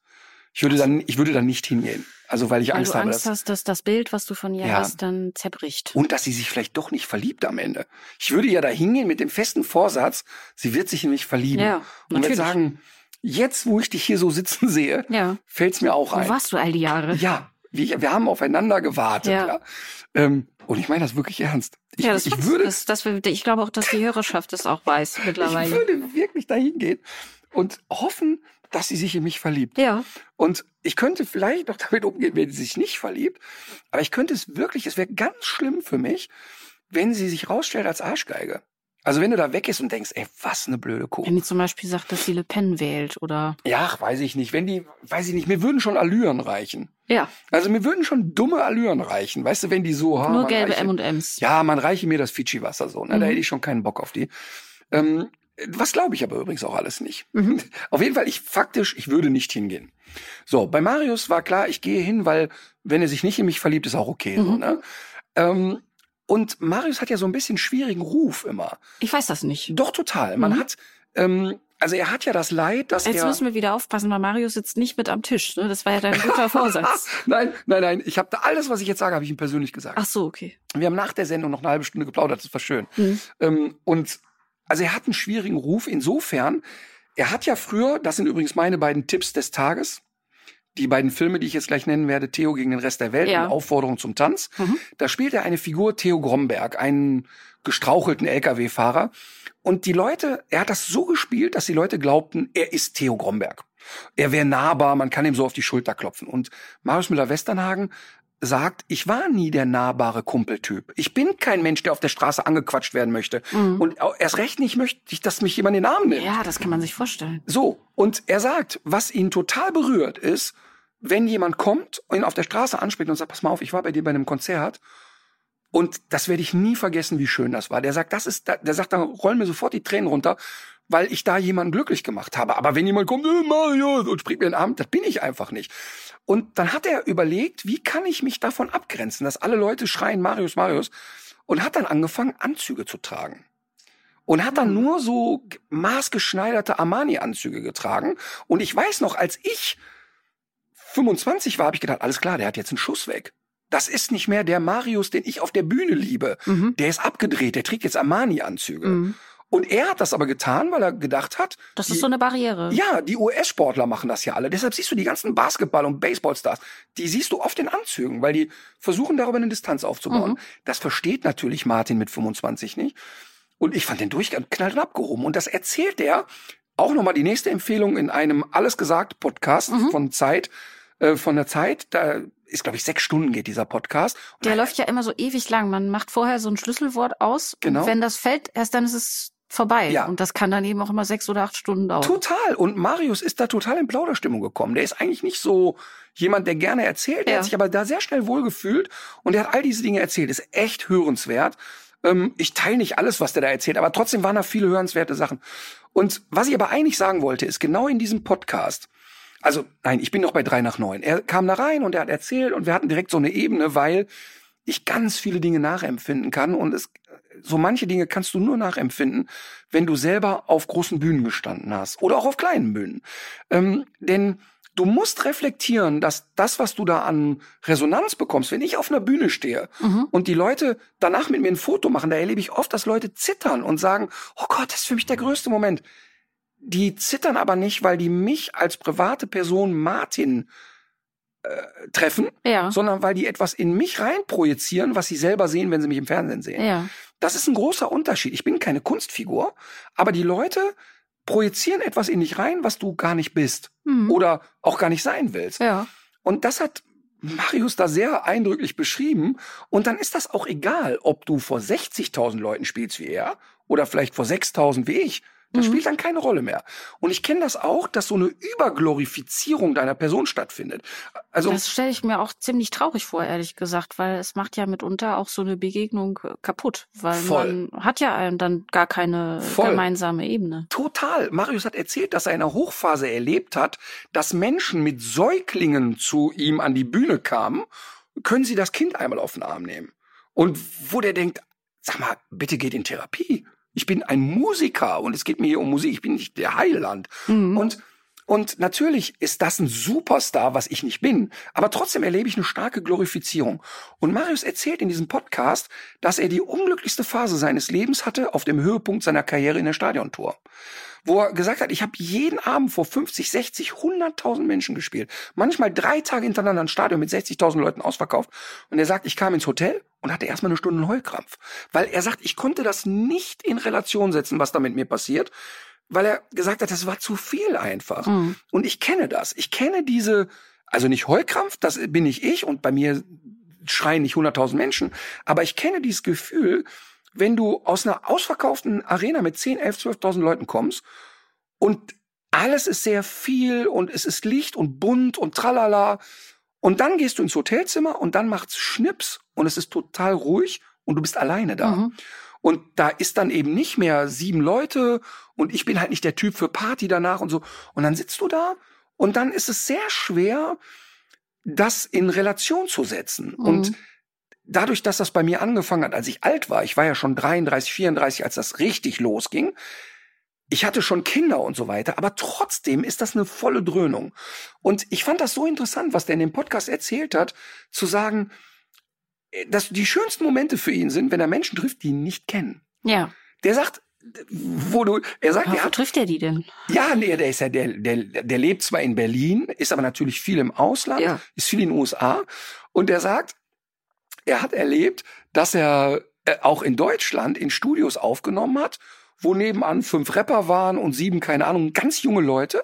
Ich würde dann, ich würde dann nicht hingehen. Also weil ich Weil Angst du habe, Angst dass, hast, dass das Bild, was du von ihr Ja. hast, dann zerbricht. und dass sie sich vielleicht doch nicht verliebt am Ende. Ich würde ja da hingehen mit dem festen Vorsatz, sie wird sich in mich verlieben. Ja, und würde natürlich. sagen, jetzt, wo ich dich hier so sitzen sehe, Ja. fällt's mir auch Wo ein. warst du all die Jahre? Ja, wir, wir haben aufeinander gewartet. Ja. Ja. Ähm, Und ich meine das wirklich ernst. Ich, ja, das, ich würde, das, das, ich glaube auch, dass die Hörerschaft es auch weiß mittlerweile. ich würde wirklich dahin gehen und hoffen, dass sie sich in mich verliebt. ja, Und ich könnte vielleicht noch damit umgehen, wenn sie sich nicht verliebt. Aber ich könnte es wirklich, es wäre ganz schlimm für mich, wenn sie sich rausstellt als Arschgeige. Also wenn du da weg ist und denkst, ey, was eine blöde Kuh. wenn die zum Beispiel sagt, dass sie Le Pen wählt oder Ja, ach, weiß ich nicht. Wenn die, weiß ich nicht, mir würden schon Allüren reichen. ja, Also mir würden schon dumme Allüren reichen. Weißt du, wenn die so haben. nur gelbe M&Ms. Ja, man reiche mir das Fidschi-Wasser so. Ne? Da Mhm. hätte ich schon keinen Bock auf die. Ähm, was glaube ich aber übrigens auch alles nicht. Mhm. Auf jeden Fall, ich faktisch, ich würde nicht hingehen. So, bei Marius war klar, ich gehe hin, weil wenn er sich nicht in mich verliebt, ist auch okay. So, Mhm. ne? ähm, und Marius hat ja so ein bisschen schwierigen Ruf immer. Ich weiß das nicht. Doch total. Man Mhm. hat, ähm, also er hat ja das Leid, dass Jetzt er. müssen wir wieder aufpassen, weil Mario sitzt nicht mit am Tisch. Ne? Das war ja dein guter Vorsatz. Nein, nein, nein. Ich habe da alles, was ich jetzt sage, habe ich ihm persönlich gesagt. Ach so, okay. Wir haben nach der Sendung noch eine halbe Stunde geplaudert, das war schön. Mhm. Ähm, und also er hat einen schwierigen Ruf insofern, er hat ja früher, das sind übrigens meine beiden Tipps des Tages, die beiden Filme, die ich jetzt gleich nennen werde, Theo gegen den Rest der Welt Ja. und Aufforderung zum Tanz. Mhm. Da spielt er eine Figur Theo Gromberg, einen gestrauchelten Lkw-Fahrer. Und die Leute, er hat das so gespielt, dass die Leute glaubten, er ist Theo Gromberg. Er wäre nahbar, man kann ihm so auf die Schulter klopfen. Und Marius Müller-Westernhagen sagt, ich war nie der nahbare Kumpeltyp. Ich bin kein Mensch, der auf der Straße angequatscht werden möchte. Mhm. Und erst recht nicht möchte ich, dass mich jemand in den Arm nimmt. Ja, das kann man sich vorstellen. So, und er sagt, was ihn total berührt ist, wenn jemand kommt und ihn auf der Straße anspricht und sagt, pass mal auf, ich war bei dir bei einem Konzert und das werde ich nie vergessen, wie schön das war. Der sagt, das ist, der sagt, da rollen mir sofort die Tränen runter, weil ich da jemanden glücklich gemacht habe. Aber wenn jemand kommt, äh, Mario, und springt mir den Arm, das bin ich einfach nicht. Und dann hat er überlegt, wie kann ich mich davon abgrenzen, dass alle Leute schreien, Marius, Marius, und hat dann angefangen, Anzüge zu tragen und hat dann nur so maßgeschneiderte Armani-Anzüge getragen. Und ich weiß noch, als ich 25 war, habe ich gedacht, alles klar, der hat jetzt einen Schuss weg. Das ist nicht mehr der Marius, den ich auf der Bühne liebe. Mhm. Der ist abgedreht, der trägt jetzt Armani-Anzüge. Mhm. Und er hat das aber getan, weil er gedacht hat, Das die- ist so eine Barriere. ja, die US-Sportler machen das ja alle. Deshalb siehst du die ganzen Basketball- und Baseballstars. Die siehst du oft in Anzügen, weil die versuchen darüber eine Distanz aufzubauen. Mhm. Das versteht natürlich Martin mit 25 nicht. Und ich fand den Durchgang knallt und abgehoben. Und das erzählt er auch nochmal die nächste Empfehlung in einem Alles gesagt Podcast Mhm. von Zeit, äh, von der Zeit. Da ist, glaube ich, sechs Stunden geht dieser Podcast. Und Der läuft ja immer so ewig lang. Man macht vorher so ein Schlüsselwort aus. Genau. Und wenn das fällt, erst dann ist es vorbei. Ja. Und das kann dann eben auch immer sechs oder acht Stunden dauern. Total. Und Marius ist da total in Plauderstimmung gekommen. Der ist eigentlich nicht so jemand, der gerne erzählt. Der Ja. hat sich aber da sehr schnell wohlgefühlt und der hat all diese Dinge erzählt. Ist echt hörenswert. Ähm, ich teile nicht alles, was der da erzählt, aber trotzdem waren da viele hörenswerte Sachen. Und was ich aber eigentlich sagen wollte, ist genau in diesem Podcast, also nein, ich bin noch bei drei nach neun. Er kam da rein und er hat erzählt und wir hatten direkt so eine Ebene, weil ich ganz viele Dinge nachempfinden kann und es so manche Dinge kannst du nur nachempfinden, wenn du selber auf großen Bühnen gestanden hast oder auch auf kleinen Bühnen. Ähm, denn du musst reflektieren, dass das, was du da an Resonanz bekommst, wenn ich auf einer Bühne stehe Mhm. und die Leute danach mit mir ein Foto machen, da erlebe ich oft, dass Leute zittern und sagen, oh Gott, das ist für mich der größte Moment. Die zittern aber nicht, weil die mich als private Person Martin äh, treffen, Ja. sondern weil die etwas in mich reinprojizieren, was sie selber sehen, wenn sie mich im Fernsehen sehen. Ja. Das ist ein großer Unterschied. Ich bin keine Kunstfigur, aber die Leute projizieren etwas in dich rein, was du gar nicht bist Mhm. oder auch gar nicht sein willst. Ja. Und das hat Marius da sehr eindrücklich beschrieben. Und dann ist das auch egal, ob du vor 60.000 Leuten spielst wie er oder vielleicht vor 6.000 wie ich. Das Mhm. spielt dann keine Rolle mehr. Und ich kenne das auch, dass so eine Überglorifizierung deiner Person stattfindet. Also Das stelle ich mir auch ziemlich traurig vor, ehrlich gesagt, weil es macht ja mitunter auch so eine Begegnung äh, kaputt, weil Voll. man hat ja dann gar keine Voll. gemeinsame Ebene. Total. Marius hat erzählt, dass er in einer Hochphase erlebt hat, dass Menschen mit Säuglingen zu ihm an die Bühne kamen. Können Sie das Kind einmal auf den Arm nehmen? Und wo der denkt, sag mal, bitte geht in Therapie. Ich bin ein Musiker und es geht mir hier um Musik. Ich bin nicht der Heiland. Mhm. Und Und natürlich ist das ein Superstar, was ich nicht bin, aber trotzdem erlebe ich eine starke Glorifizierung. Und Marius erzählt in diesem Podcast, dass er die unglücklichste Phase seines Lebens hatte auf dem Höhepunkt seiner Karriere in der Stadiontour wo er gesagt hat, ich habe jeden Abend vor 50, 60, 100.000 Menschen gespielt. Manchmal drei Tage hintereinander ein Stadion mit 60.000 Leuten ausverkauft. Und er sagt, ich kam ins Hotel und hatte erstmal eine Stunde Heulkrampf. Weil er sagt, ich konnte das nicht in Relation setzen, was da mit mir passiert weil er gesagt hat, das war zu viel einfach. Mhm. Und ich kenne das. Ich kenne diese, also nicht Heulkrampf, das bin nicht ich und bei mir schreien nicht 100.000 Menschen, aber ich kenne dieses Gefühl, wenn du aus einer ausverkauften Arena mit 10, 11, 12.000 Leuten kommst und alles ist sehr viel und es ist Licht und bunt und tralala und dann gehst du ins Hotelzimmer und dann macht's Schnips und es ist total ruhig und du bist alleine da. Mhm. Und da ist dann eben nicht mehr sieben Leute und ich bin halt nicht der Typ für Party danach und so. Und dann sitzt du da und dann ist es sehr schwer, das in Relation zu setzen. Mhm. Und dadurch, dass das bei mir angefangen hat, als ich alt war, ich war ja schon 33, 34, als das richtig losging, ich hatte schon Kinder und so weiter, aber trotzdem ist das eine volle Dröhnung. Und ich fand das so interessant, was der in dem Podcast erzählt hat, zu sagen, dass die schönsten Momente für ihn sind, wenn er Menschen trifft, die ihn nicht kennen. Ja. Der sagt, wo du, er sagt, aber wo trifft er die denn? Ja, nee, der ist ja, der, der, der lebt zwar in Berlin, ist aber natürlich viel im Ausland, ja. ist viel in den USA. Und er sagt, er hat erlebt, dass er äh, auch in Deutschland in Studios aufgenommen hat, wo nebenan fünf Rapper waren und sieben, keine Ahnung, ganz junge Leute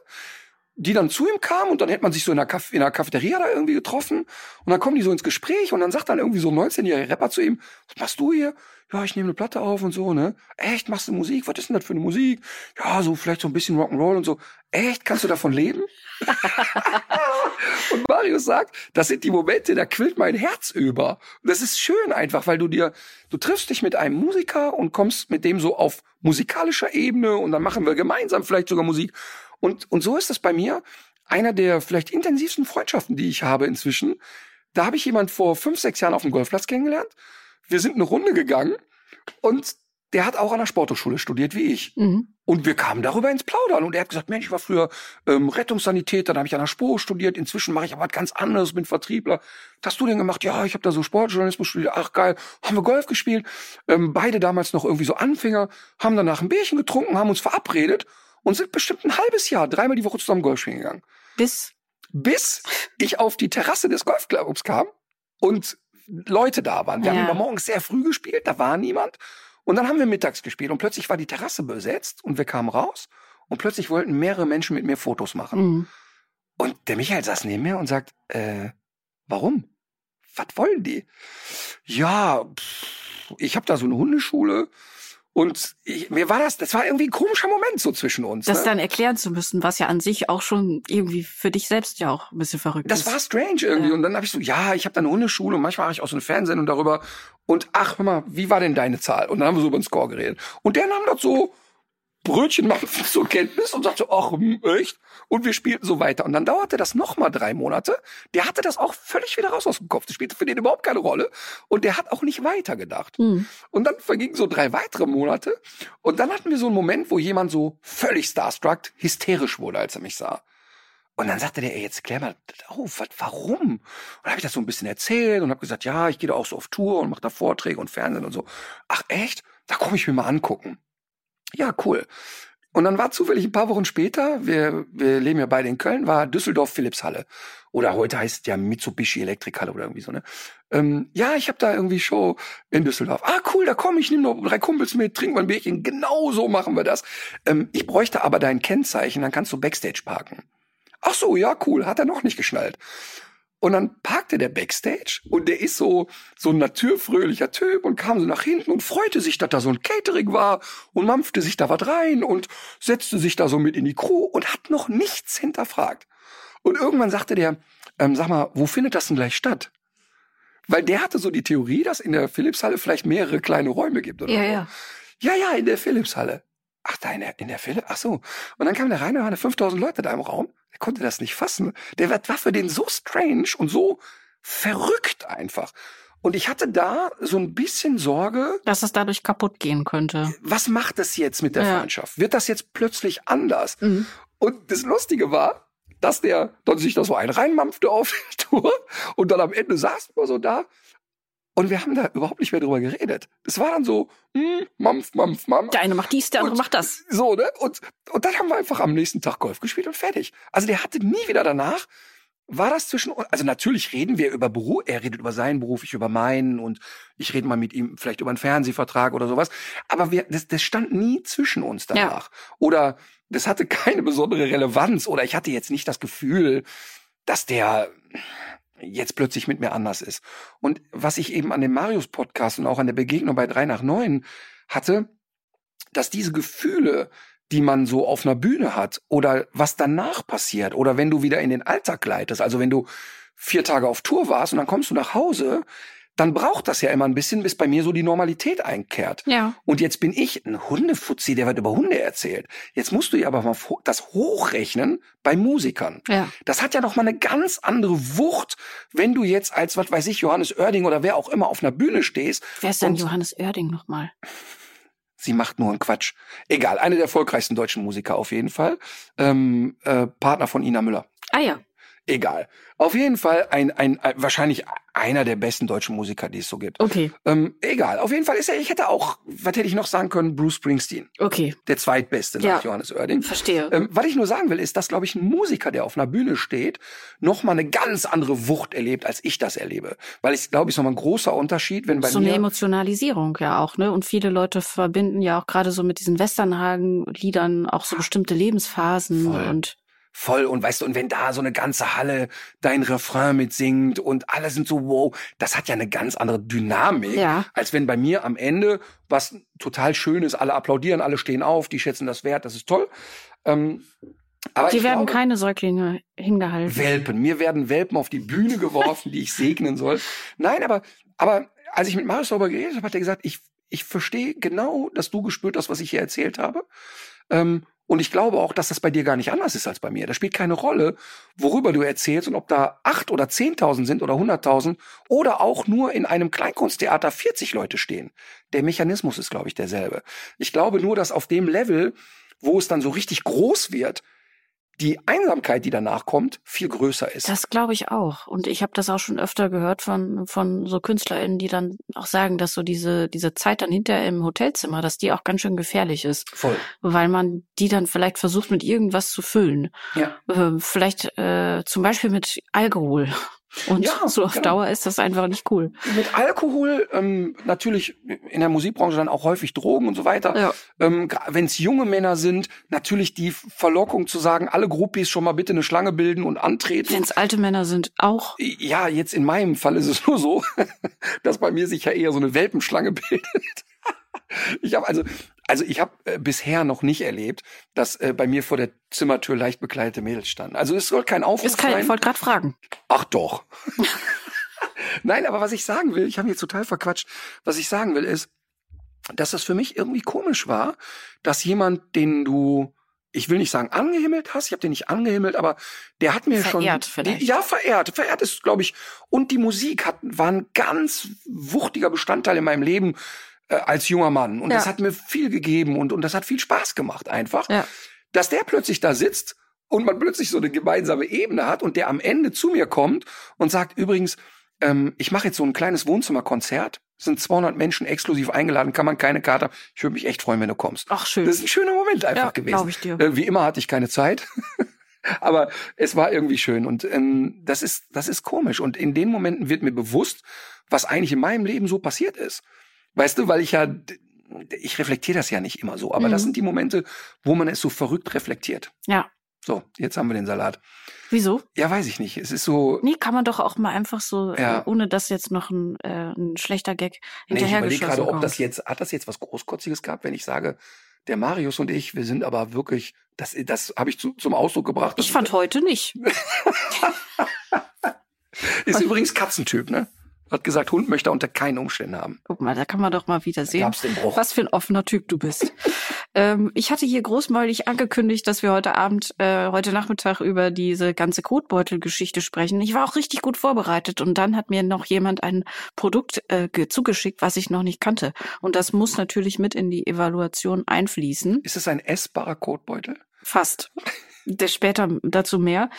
die dann zu ihm kamen und dann hätte man sich so in der, Caf in der Cafeteria da irgendwie getroffen und dann kommen die so ins Gespräch und dann sagt dann irgendwie so ein 19-jähriger Rapper zu ihm, was machst du hier? Ja, ich nehme eine Platte auf und so, ne? Echt, machst du Musik? Was ist denn das für eine Musik? Ja, so vielleicht so ein bisschen Rock'n'Roll und so. Echt, kannst du davon leben? und Marius sagt, das sind die Momente, da quillt mein Herz über. Und das ist schön einfach, weil du dir, du triffst dich mit einem Musiker und kommst mit dem so auf musikalischer Ebene und dann machen wir gemeinsam vielleicht sogar Musik. Und, und so ist es bei mir. Einer der vielleicht intensivsten Freundschaften, die ich habe inzwischen. Da habe ich jemand vor fünf, sechs Jahren auf dem Golfplatz kennengelernt. Wir sind eine Runde gegangen und der hat auch an der Sporthochschule studiert wie ich. Mhm. Und wir kamen darüber ins Plaudern. Und er hat gesagt, Mensch, ich war früher ähm, Rettungssanitäter, dann habe ich an der Spur studiert. Inzwischen mache ich aber was ganz anderes, bin Vertriebler. Was hast du denn gemacht? Ja, ich habe da so Sportjournalismus studiert. Ach geil, haben wir Golf gespielt. Ähm, beide damals noch irgendwie so Anfänger, haben danach ein Bierchen getrunken, haben uns verabredet und sind bestimmt ein halbes Jahr dreimal die Woche zusammen Golf spielen gegangen. Bis? Bis ich auf die Terrasse des Golfclubs kam und Leute da waren. Wir ja. haben immer morgens sehr früh gespielt, da war niemand. Und dann haben wir mittags gespielt und plötzlich war die Terrasse besetzt und wir kamen raus und plötzlich wollten mehrere Menschen mit mir Fotos machen. Mhm. Und der Michael saß neben mir und sagt, äh, warum? Was wollen die? Ja, pff, ich habe da so eine Hundeschule und ich, mir war das, das war irgendwie ein komischer Moment so zwischen uns. Das ne? dann erklären zu müssen, was ja an sich auch schon irgendwie für dich selbst ja auch ein bisschen verrückt das ist. Das war strange irgendwie. Ja. Und dann habe ich so, ja, ich habe da eine Hundeschule und manchmal mache ich auch so eine Fernsehsendung darüber. Und ach, hör mal, wie war denn deine Zahl? Und dann haben wir so über den Score geredet. Und der nahm das so Brötchen machen zur Kenntnis und sagte, ach, echt? Und wir spielten so weiter. Und dann dauerte das noch mal drei Monate. Der hatte das auch völlig wieder raus aus dem Kopf. Das spielte für den überhaupt keine Rolle. Und der hat auch nicht weitergedacht. Mhm. Und dann vergingen so drei weitere Monate. Und dann hatten wir so einen Moment, wo jemand so völlig starstruck, hysterisch wurde, als er mich sah. Und dann sagte der, ey, jetzt klär mal auf, was, warum? Und dann habe ich das so ein bisschen erzählt und habe gesagt, ja, ich gehe da auch so auf Tour und mache da Vorträge und Fernsehen und so. Ach echt? Da komme ich mir mal angucken. Ja, cool. Und dann war zufällig ein paar Wochen später, wir, wir leben ja beide in Köln, war Düsseldorf Philipshalle. Oder heute heißt es ja Mitsubishi Elektrikhalle oder irgendwie so, ne? Ähm, ja, ich habe da irgendwie Show in Düsseldorf. Ah, cool, da komme ich, nehme noch drei Kumpels mit, trinken wir ein Bierchen. Genau so machen wir das. Ähm, ich bräuchte aber dein Kennzeichen, dann kannst du Backstage parken. Ach so, ja, cool, hat er noch nicht geschnallt. Und dann parkte der Backstage und der ist so, so ein naturfröhlicher Typ und kam so nach hinten und freute sich, dass da so ein Catering war und mampfte sich da was rein und setzte sich da so mit in die Crew und hat noch nichts hinterfragt. Und irgendwann sagte der, ähm, sag mal, wo findet das denn gleich statt? Weil der hatte so die Theorie, dass in der Philipshalle vielleicht mehrere kleine Räume gibt oder ja, so. Ja, ja, ja, in der Philipshalle. Ach, da in der, in der Philipp? Ach so. Und dann kam der rein, da waren 5000 Leute da im Raum. Er konnte das nicht fassen. Der war für den so strange und so verrückt einfach. Und ich hatte da so ein bisschen Sorge. Dass es dadurch kaputt gehen könnte. Was macht das jetzt mit der ja. Freundschaft? Wird das jetzt plötzlich anders? Mhm. Und das Lustige war, dass der dann sich da so ein reinmampfte auf die Tour und dann am Ende saß wir so da und wir haben da überhaupt nicht mehr drüber geredet. Es war dann so, hm, Mampf, Mampf, Mampf. Der eine macht dies, der andere Und- macht das. So, ne? Und, und dann haben wir einfach am nächsten Tag Golf gespielt und fertig. Also der hatte nie wieder danach, war das zwischen uns, also natürlich reden wir über Beruf, er redet über seinen Beruf, ich über meinen und ich rede mal mit ihm vielleicht über einen Fernsehvertrag oder sowas. Aber wir, das, das stand nie zwischen uns danach. Oder das hatte keine besondere Relevanz oder ich hatte jetzt nicht das Gefühl, dass der jetzt plötzlich mit mir anders ist. Und was ich eben an dem Marius-Podcast und auch an der Begegnung bei 3 nach 9 hatte, dass diese Gefühle, die man so auf einer Bühne hat oder was danach passiert oder wenn du wieder in den Alltag gleitest, also wenn du vier Tage auf Tour warst und dann kommst du nach Hause, dann braucht das ja immer ein bisschen, bis bei mir so die Normalität einkehrt. Ja. Und jetzt bin ich ein Hundefuzzi, der was über Hunde erzählt. Jetzt musst du ja aber mal das hochrechnen bei Musikern. Ja. Das hat ja noch mal eine ganz andere Wucht, wenn du jetzt als, was weiß ich, Johannes Oerding oder wer auch immer auf einer Bühne stehst. Wer ist denn Johannes Oerding nochmal? Sie macht nur einen Quatsch. Egal, eine der erfolgreichsten deutschen Musiker auf jeden Fall. Ähm, äh, Partner von Ina Müller. Ah ja. Egal. Auf jeden Fall ein, ein, ein wahrscheinlich einer der besten deutschen Musiker, die es so gibt. Okay. Ähm, egal. Auf jeden Fall ist er, ich hätte auch, was hätte ich noch sagen können, Bruce Springsteen. Okay. Der zweitbeste nach Ja. Johannes Oerding. Verstehe. Ähm, was ich nur sagen will, ist, dass, glaube ich, ein Musiker, der auf einer Bühne steht, noch mal eine ganz andere Wucht erlebt, als ich das erlebe. Weil ich glaube, ich ist noch mal ein großer Unterschied, wenn bei so eine mir Emotionalisierung ja auch, ne? Und viele Leute verbinden ja auch gerade so mit diesen Westernhagen-Liedern auch so bestimmte Lebensphasen Voll. und voll und weißt du, und wenn da so eine ganze Halle dein Refrain mitsingt und alle sind so wow, das hat ja eine ganz andere Dynamik, Ja. als wenn bei mir am Ende was total schön ist, alle applaudieren, alle stehen auf, die schätzen das wert, das ist toll. Ähm, aber die werden glaube, keine Säuglinge hingehalten. Welpen. Mir werden Welpen auf die Bühne geworfen, die ich segnen soll. Nein, aber, aber als ich mit Marius darüber geredet habe, hat er gesagt, ich, ich verstehe genau, dass du gespürt hast, was ich hier erzählt habe. Ähm, und ich glaube auch, dass das bei dir gar nicht anders ist als bei mir. Das spielt keine Rolle, worüber du erzählst und ob da acht oder zehntausend sind oder hunderttausend oder auch nur in einem Kleinkunsttheater 40 Leute stehen. Der Mechanismus ist, glaube ich, derselbe. Ich glaube nur, dass auf dem Level, wo es dann so richtig groß wird, die Einsamkeit, die danach kommt, viel größer ist. Das glaube ich auch. Und ich habe das auch schon öfter gehört von, von so KünstlerInnen, die dann auch sagen, dass so diese, diese Zeit dann hinter im Hotelzimmer, dass die auch ganz schön gefährlich ist. Voll. Weil man die dann vielleicht versucht, mit irgendwas zu füllen. Ja. Äh, vielleicht äh, zum Beispiel mit Alkohol. Und Ja, so auf genau. Dauer ist das einfach nicht cool. Mit Alkohol, ähm, natürlich in der Musikbranche dann auch häufig Drogen und so weiter. Ja. Ähm, Wenn es junge Männer sind, natürlich die Verlockung zu sagen, alle Groupies schon mal bitte eine Schlange bilden und antreten. Wenn es alte Männer sind, auch. Ja, jetzt in meinem Fall ist es nur so, dass bei mir sich ja eher so eine Welpenschlange bildet. Ich habe also, also ich habe äh, bisher noch nicht erlebt, dass äh, bei mir vor der Zimmertür leicht bekleidete Mädels standen. Also es soll kein Aufruf Ist kein, sein. ich wollte gerade fragen. Ach doch. Nein, aber was ich sagen will, ich habe mich jetzt total verquatscht. Was ich sagen will ist, dass das für mich irgendwie komisch war, dass jemand, den du, ich will nicht sagen angehimmelt hast, ich habe den nicht angehimmelt, aber der hat mir Verehrt schon, vielleicht. ja verehrt, verehrt ist, glaube ich, und die Musik hat war ein ganz wuchtiger Bestandteil in meinem Leben äh, als junger Mann und Ja. das hat mir viel gegeben und und das hat viel Spaß gemacht einfach Ja. dass der plötzlich da sitzt und man plötzlich so eine gemeinsame Ebene hat und der am Ende zu mir kommt und sagt, übrigens, ähm, ich mache jetzt so ein kleines Wohnzimmerkonzert, sind 200 Menschen exklusiv eingeladen, kann man keine Karte haben. Ich würde mich echt freuen, wenn du kommst. Ach, schön. Das ist ein schöner Moment einfach Ja, gewesen. glaub ich dir. Äh, Wie immer hatte ich keine Zeit. Aber es war irgendwie schön und ähm, das ist das ist komisch und in den Momenten wird mir bewusst, was eigentlich in meinem Leben so passiert ist. Weißt du, weil ich ja ich reflektiere das ja nicht immer so, aber das Mhm. sind die Momente, wo man es so verrückt reflektiert. Ja. So, jetzt haben wir den Salat. Wieso? Ja, weiß ich nicht. Es ist so. Nee, kann man doch auch mal einfach so, Ja. äh, ohne dass jetzt noch ein, äh, ein schlechter Gag Nee, ich überlege hinterhergeschossen gerade, ob das jetzt, hat das jetzt was Großkotziges gehabt, wenn ich sage, der Marius und ich, wir sind aber wirklich, das, das habe ich zu, zum Ausdruck gebracht. Das Ich fand heute nicht. ist übrigens Katzentyp, ne? Hat gesagt, Hund möchte er unter keinen Umständen haben. Guck mal, da kann man doch mal wieder sehen, was für ein offener Typ du bist. ähm, ich hatte hier großmäulig angekündigt, dass wir heute Abend, äh, heute Nachmittag über diese ganze Kotbeutel-Geschichte sprechen. Ich war auch richtig gut vorbereitet und dann hat mir noch jemand ein Produkt äh, ge- zugeschickt, was ich noch nicht kannte. Und das muss natürlich mit in die Evaluation einfließen. Ist es ein essbarer Kotbeutel? Fast. Das später dazu mehr.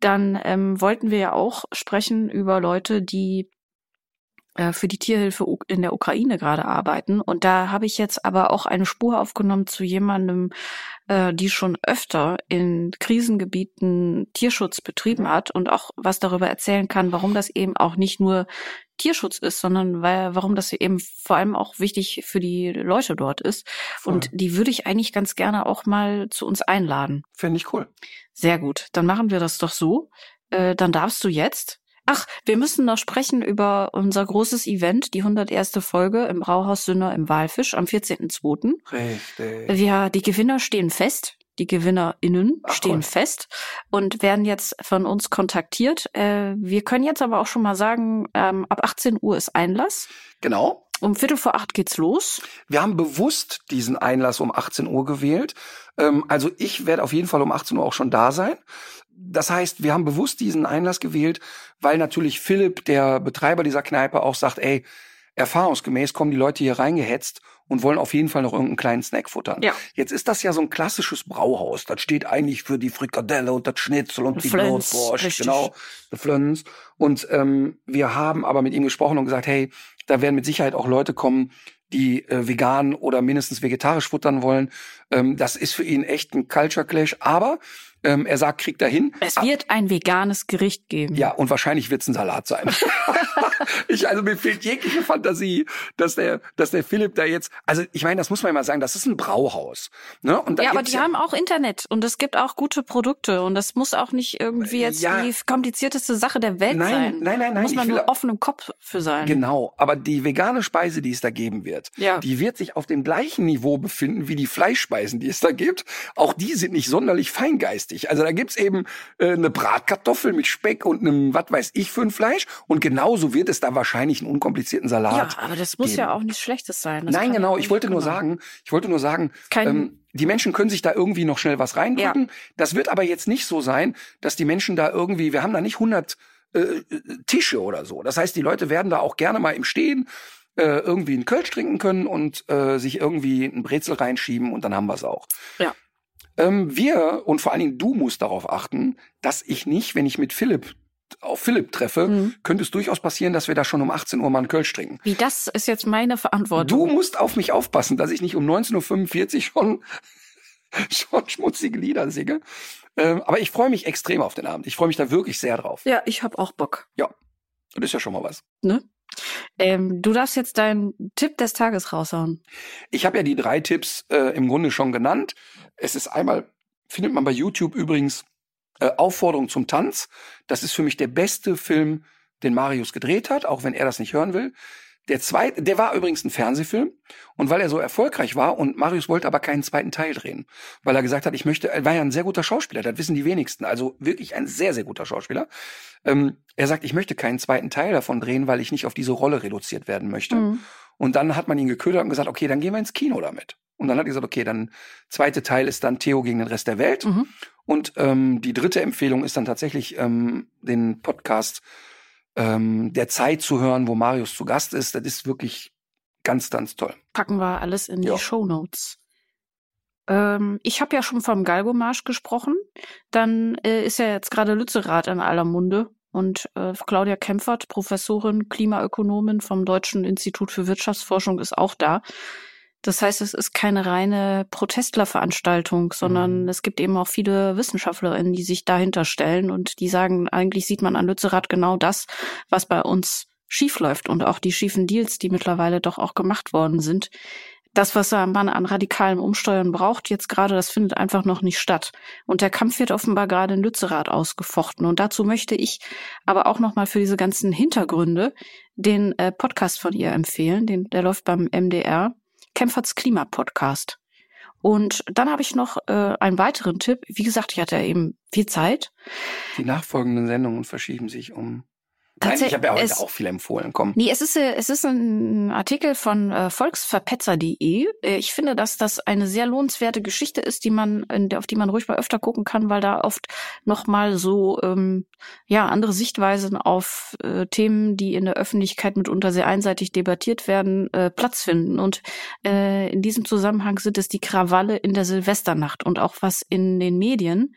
Dann ähm, wollten wir ja auch sprechen über Leute, die für die Tierhilfe in der Ukraine gerade arbeiten. Und da habe ich jetzt aber auch eine Spur aufgenommen zu jemandem, äh, die schon öfter in Krisengebieten Tierschutz betrieben hat und auch was darüber erzählen kann, warum das eben auch nicht nur Tierschutz ist, sondern weil, warum das eben vor allem auch wichtig für die Leute dort ist. Voll. Und die würde ich eigentlich ganz gerne auch mal zu uns einladen. Finde ich cool. Sehr gut. Dann machen wir das doch so. Äh, dann darfst du jetzt Ach, wir müssen noch sprechen über unser großes Event, die 101. Folge im Brauhaus Sünner im Walfisch am 14.02. Richtig. Ja, die Gewinner stehen fest. Die GewinnerInnen Ach, stehen cool. fest und werden jetzt von uns kontaktiert. Äh, wir können jetzt aber auch schon mal sagen, ähm, ab 18 Uhr ist Einlass. Genau. Um Viertel vor acht geht's los. Wir haben bewusst diesen Einlass um 18 Uhr gewählt. Ähm, also ich werde auf jeden Fall um 18 Uhr auch schon da sein. Das heißt, wir haben bewusst diesen Einlass gewählt, weil natürlich Philipp, der Betreiber dieser Kneipe, auch sagt, ey, erfahrungsgemäß kommen die Leute hier reingehetzt und wollen auf jeden Fall noch irgendeinen kleinen Snack futtern. Ja. Jetzt ist das ja so ein klassisches Brauhaus. Das steht eigentlich für die Frikadelle und das Schnitzel und die Blutwurst, genau, die Flöns. Und ähm, wir haben aber mit ihm gesprochen und gesagt, hey, da werden mit Sicherheit auch Leute kommen, die äh, vegan oder mindestens vegetarisch futtern wollen. Ähm, das ist für ihn echt ein Culture Clash. Aber ähm, er sagt, kriegt er hin. Es wird ein veganes Gericht geben. Ja, und wahrscheinlich wird es ein Salat sein. ich, also mir fehlt jegliche Fantasie, dass der, dass der Philipp da jetzt, also ich meine, das muss man mal sagen, das ist ein Brauhaus. Ne? Und ja, aber die ja, haben auch Internet und es gibt auch gute Produkte und das muss auch nicht irgendwie jetzt ja, die komplizierteste Sache der Welt nein, sein. Nein, nein, nein. Muss man nur offen im Kopf für sein. Genau, aber die vegane Speise, die es da geben wird, ja. die wird sich auf dem gleichen Niveau befinden wie die Fleischspeisen, die es da gibt. Auch die sind nicht sonderlich feingeistig. Also da gibt's eben äh, eine Bratkartoffel mit Speck und einem, was weiß ich, für ein Fleisch. Und genauso wird es da wahrscheinlich einen unkomplizierten Salat. Ja, aber das muss geben. ja auch nichts Schlechtes sein. Das Nein, genau. Ich wollte nur sagen, ich wollte nur sagen, ähm, die Menschen können sich da irgendwie noch schnell was reindrücken. Ja. Das wird aber jetzt nicht so sein, dass die Menschen da irgendwie, wir haben da nicht 100 äh, Tische oder so. Das heißt, die Leute werden da auch gerne mal im Stehen äh, irgendwie einen Kölsch trinken können und äh, sich irgendwie ein Brezel reinschieben und dann haben wir es auch. Ja. Ähm, wir und vor allen Dingen du musst darauf achten, dass ich nicht, wenn ich mit Philipp auf Philipp treffe, mhm. könnte es durchaus passieren, dass wir da schon um 18 Uhr mal einen Kölsch trinken. Wie, das ist jetzt meine Verantwortung. Du musst auf mich aufpassen, dass ich nicht um 19.45 Uhr schon, schon schmutzige Lieder singe. Ähm, aber ich freue mich extrem auf den Abend. Ich freue mich da wirklich sehr drauf. Ja, ich habe auch Bock. Ja, das ist ja schon mal was. Ne? Ähm, du darfst jetzt deinen Tipp des Tages raushauen. Ich habe ja die drei Tipps äh, im Grunde schon genannt. Es ist einmal, findet man bei YouTube übrigens, äh, Aufforderung zum Tanz. Das ist für mich der beste Film, den Marius gedreht hat, auch wenn er das nicht hören will. Der zweite, der war übrigens ein Fernsehfilm und weil er so erfolgreich war und Marius wollte aber keinen zweiten Teil drehen, weil er gesagt hat, ich möchte, er war ja ein sehr guter Schauspieler, das wissen die wenigsten, also wirklich ein sehr, sehr guter Schauspieler. Ähm, er sagt, ich möchte keinen zweiten Teil davon drehen, weil ich nicht auf diese Rolle reduziert werden möchte. Mhm. Und dann hat man ihn geködert und gesagt, okay, dann gehen wir ins Kino damit. Und dann hat er gesagt, okay, dann zweite Teil ist dann Theo gegen den Rest der Welt. Mhm. Und ähm, die dritte Empfehlung ist dann tatsächlich ähm, den Podcast ähm, der Zeit zu hören, wo Marius zu Gast ist. Das ist wirklich ganz, ganz toll. Packen wir alles in ja. die Show Notes. Ähm, ich habe ja schon vom Galgomarsch gesprochen. Dann äh, ist ja jetzt gerade Lützerath in aller Munde. Und äh, Claudia Kempfert, Professorin, Klimaökonomin vom Deutschen Institut für Wirtschaftsforschung, ist auch da. Das heißt, es ist keine reine Protestlerveranstaltung, sondern mhm. es gibt eben auch viele Wissenschaftlerinnen, die sich dahinter stellen und die sagen, eigentlich sieht man an Lützerath genau das, was bei uns schief läuft und auch die schiefen Deals, die mittlerweile doch auch gemacht worden sind. Das, was man an radikalem Umsteuern braucht, jetzt gerade, das findet einfach noch nicht statt. Und der Kampf wird offenbar gerade in Lützerath ausgefochten. Und dazu möchte ich aber auch nochmal für diese ganzen Hintergründe den äh, Podcast von ihr empfehlen. Den, der läuft beim MDR. Kämpferts Klima-Podcast. Und dann habe ich noch äh, einen weiteren Tipp. Wie gesagt, ich hatte eben viel Zeit. Die nachfolgenden Sendungen verschieben sich um Nein, ich habe ja heute es- auch viel empfohlen. Komm. Nee, es ist, äh, es ist ein Artikel von äh, volksverpetzer.de. Äh, Ich finde, dass das eine sehr lohnenswerte Geschichte ist, die man, auf die man ruhig mal öfter gucken kann, weil da oft nochmal so ähm, ja andere Sichtweisen auf äh, Themen, die in der Öffentlichkeit mitunter sehr einseitig debattiert werden, äh, Platz finden. Und äh, in diesem Zusammenhang sind es die Krawalle in der Silvesternacht und auch was in den Medien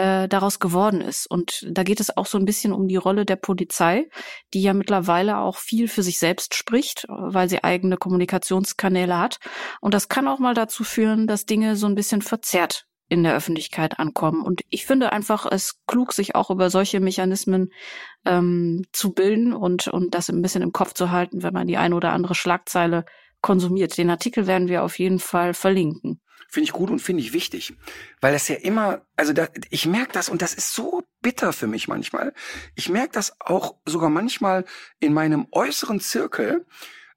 äh, daraus geworden ist. Und da geht es auch so ein bisschen um die Rolle der Polizei, die ja mittlerweile auch viel für sich selbst spricht, weil sie eigene Kommunikationskanäle hat. Und das kann auch mal dazu führen, dass Dinge so ein bisschen verzerrt in der Öffentlichkeit ankommen. Und ich finde einfach es klug, sich auch über solche Mechanismen ähm, zu bilden und, und das ein bisschen im Kopf zu halten, wenn man die eine oder andere Schlagzeile konsumiert. Den Artikel werden wir auf jeden Fall verlinken. Finde ich gut und finde ich wichtig. Weil das ja immer, also da, ich merke das und das ist so bitter für mich manchmal. Ich merke das auch sogar manchmal in meinem äußeren Zirkel.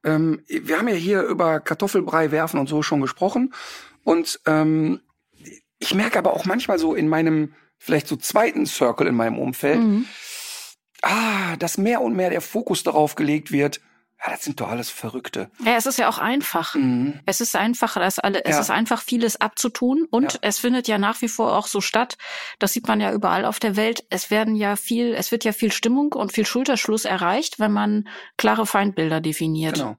Ähm, wir haben ja hier über Kartoffelbrei werfen und so schon gesprochen. Und ähm, ich merke aber auch manchmal so in meinem, vielleicht so zweiten Circle in meinem Umfeld, Mhm. ah, dass mehr und mehr der Fokus darauf gelegt wird, ja, das sind doch alles Verrückte. Ja, es ist ja auch einfach. Mhm. Es ist einfach, das alle, es Ja. ist einfach vieles abzutun und Ja. es findet ja nach wie vor auch so statt. Das sieht man ja überall auf der Welt. Es werden ja viel, es wird ja viel Stimmung und viel Schulterschluss erreicht, wenn man klare Feindbilder definiert. Genau.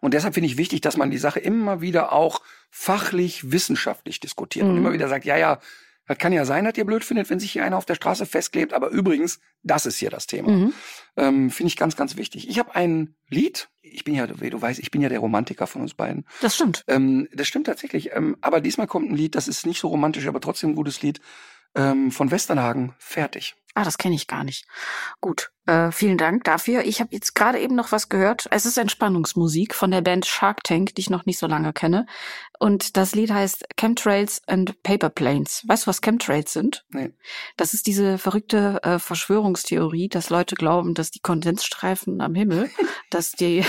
Und deshalb finde ich wichtig, dass man die Sache immer wieder auch fachlich, wissenschaftlich diskutiert und Mhm. immer wieder sagt, ja, ja, das kann ja sein, dass ihr blöd findet, wenn sich hier einer auf der Straße festklebt, aber übrigens, das ist hier das Thema. Mhm. Ähm, finde ich ganz, ganz wichtig. Ich habe ein Lied, ich bin ja, wie du weißt, ich bin ja der Romantiker von uns beiden. Das stimmt. Ähm, das stimmt tatsächlich. Ähm, aber diesmal kommt ein Lied, das ist nicht so romantisch, aber trotzdem ein gutes Lied ähm, von Westernhagen. Fertig. Ah, das kenne ich gar nicht. Gut, äh, vielen Dank dafür. Ich habe jetzt gerade eben noch was gehört. Es ist Entspannungsmusik von der Band Shark Tank, die ich noch nicht so lange kenne. Und das Lied heißt Chemtrails and Paper Planes. Weißt du, was Chemtrails sind? Nee. Das ist diese verrückte äh, Verschwörungstheorie, dass Leute glauben, dass die Kondensstreifen am Himmel, dass die,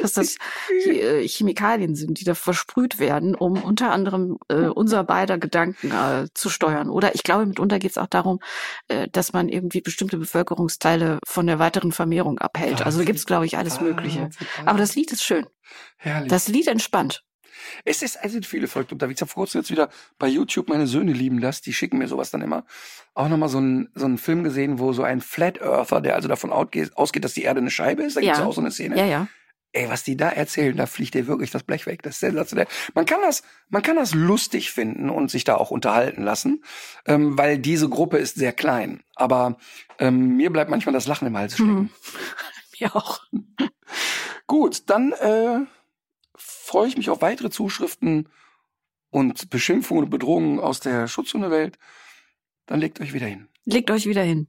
dass das äh, Chemikalien sind, die da versprüht werden, um unter anderem äh, unser beider Gedanken äh, zu steuern. Oder ich glaube, mitunter geht es auch darum, äh, dass man irgendwie bestimmte Bevölkerungsteile von der weiteren Vermehrung abhält. Also da gibt es, glaube ich, alles Mögliche. Aber das Lied ist schön. Herrlich. Das Lied entspannt. Es ist, es sind viele verrückt unterwegs. Ich habe vor kurzem jetzt wieder bei YouTube meine Söhne lieben das, die schicken mir sowas dann immer. Auch nochmal so einen so einen Film gesehen, wo so ein Flat Earther, der also davon ausgeht, dass die Erde eine Scheibe ist, da gibt's Ja. auch so eine Szene. Ja, ja. Ey, was die da erzählen, da fliegt dir wirklich das Blech weg. Das ist sensationell. Man kann das, man kann das lustig finden und sich da auch unterhalten lassen, ähm, weil diese Gruppe ist sehr klein. Aber ähm, mir bleibt manchmal das Lachen im Hals stecken. Mhm. Mir auch. Gut, dann äh, freue ich mich auf weitere Zuschriften und Beschimpfungen und Bedrohungen aus der Schutzhundewelt. Dann legt euch wieder hin. Legt euch wieder hin.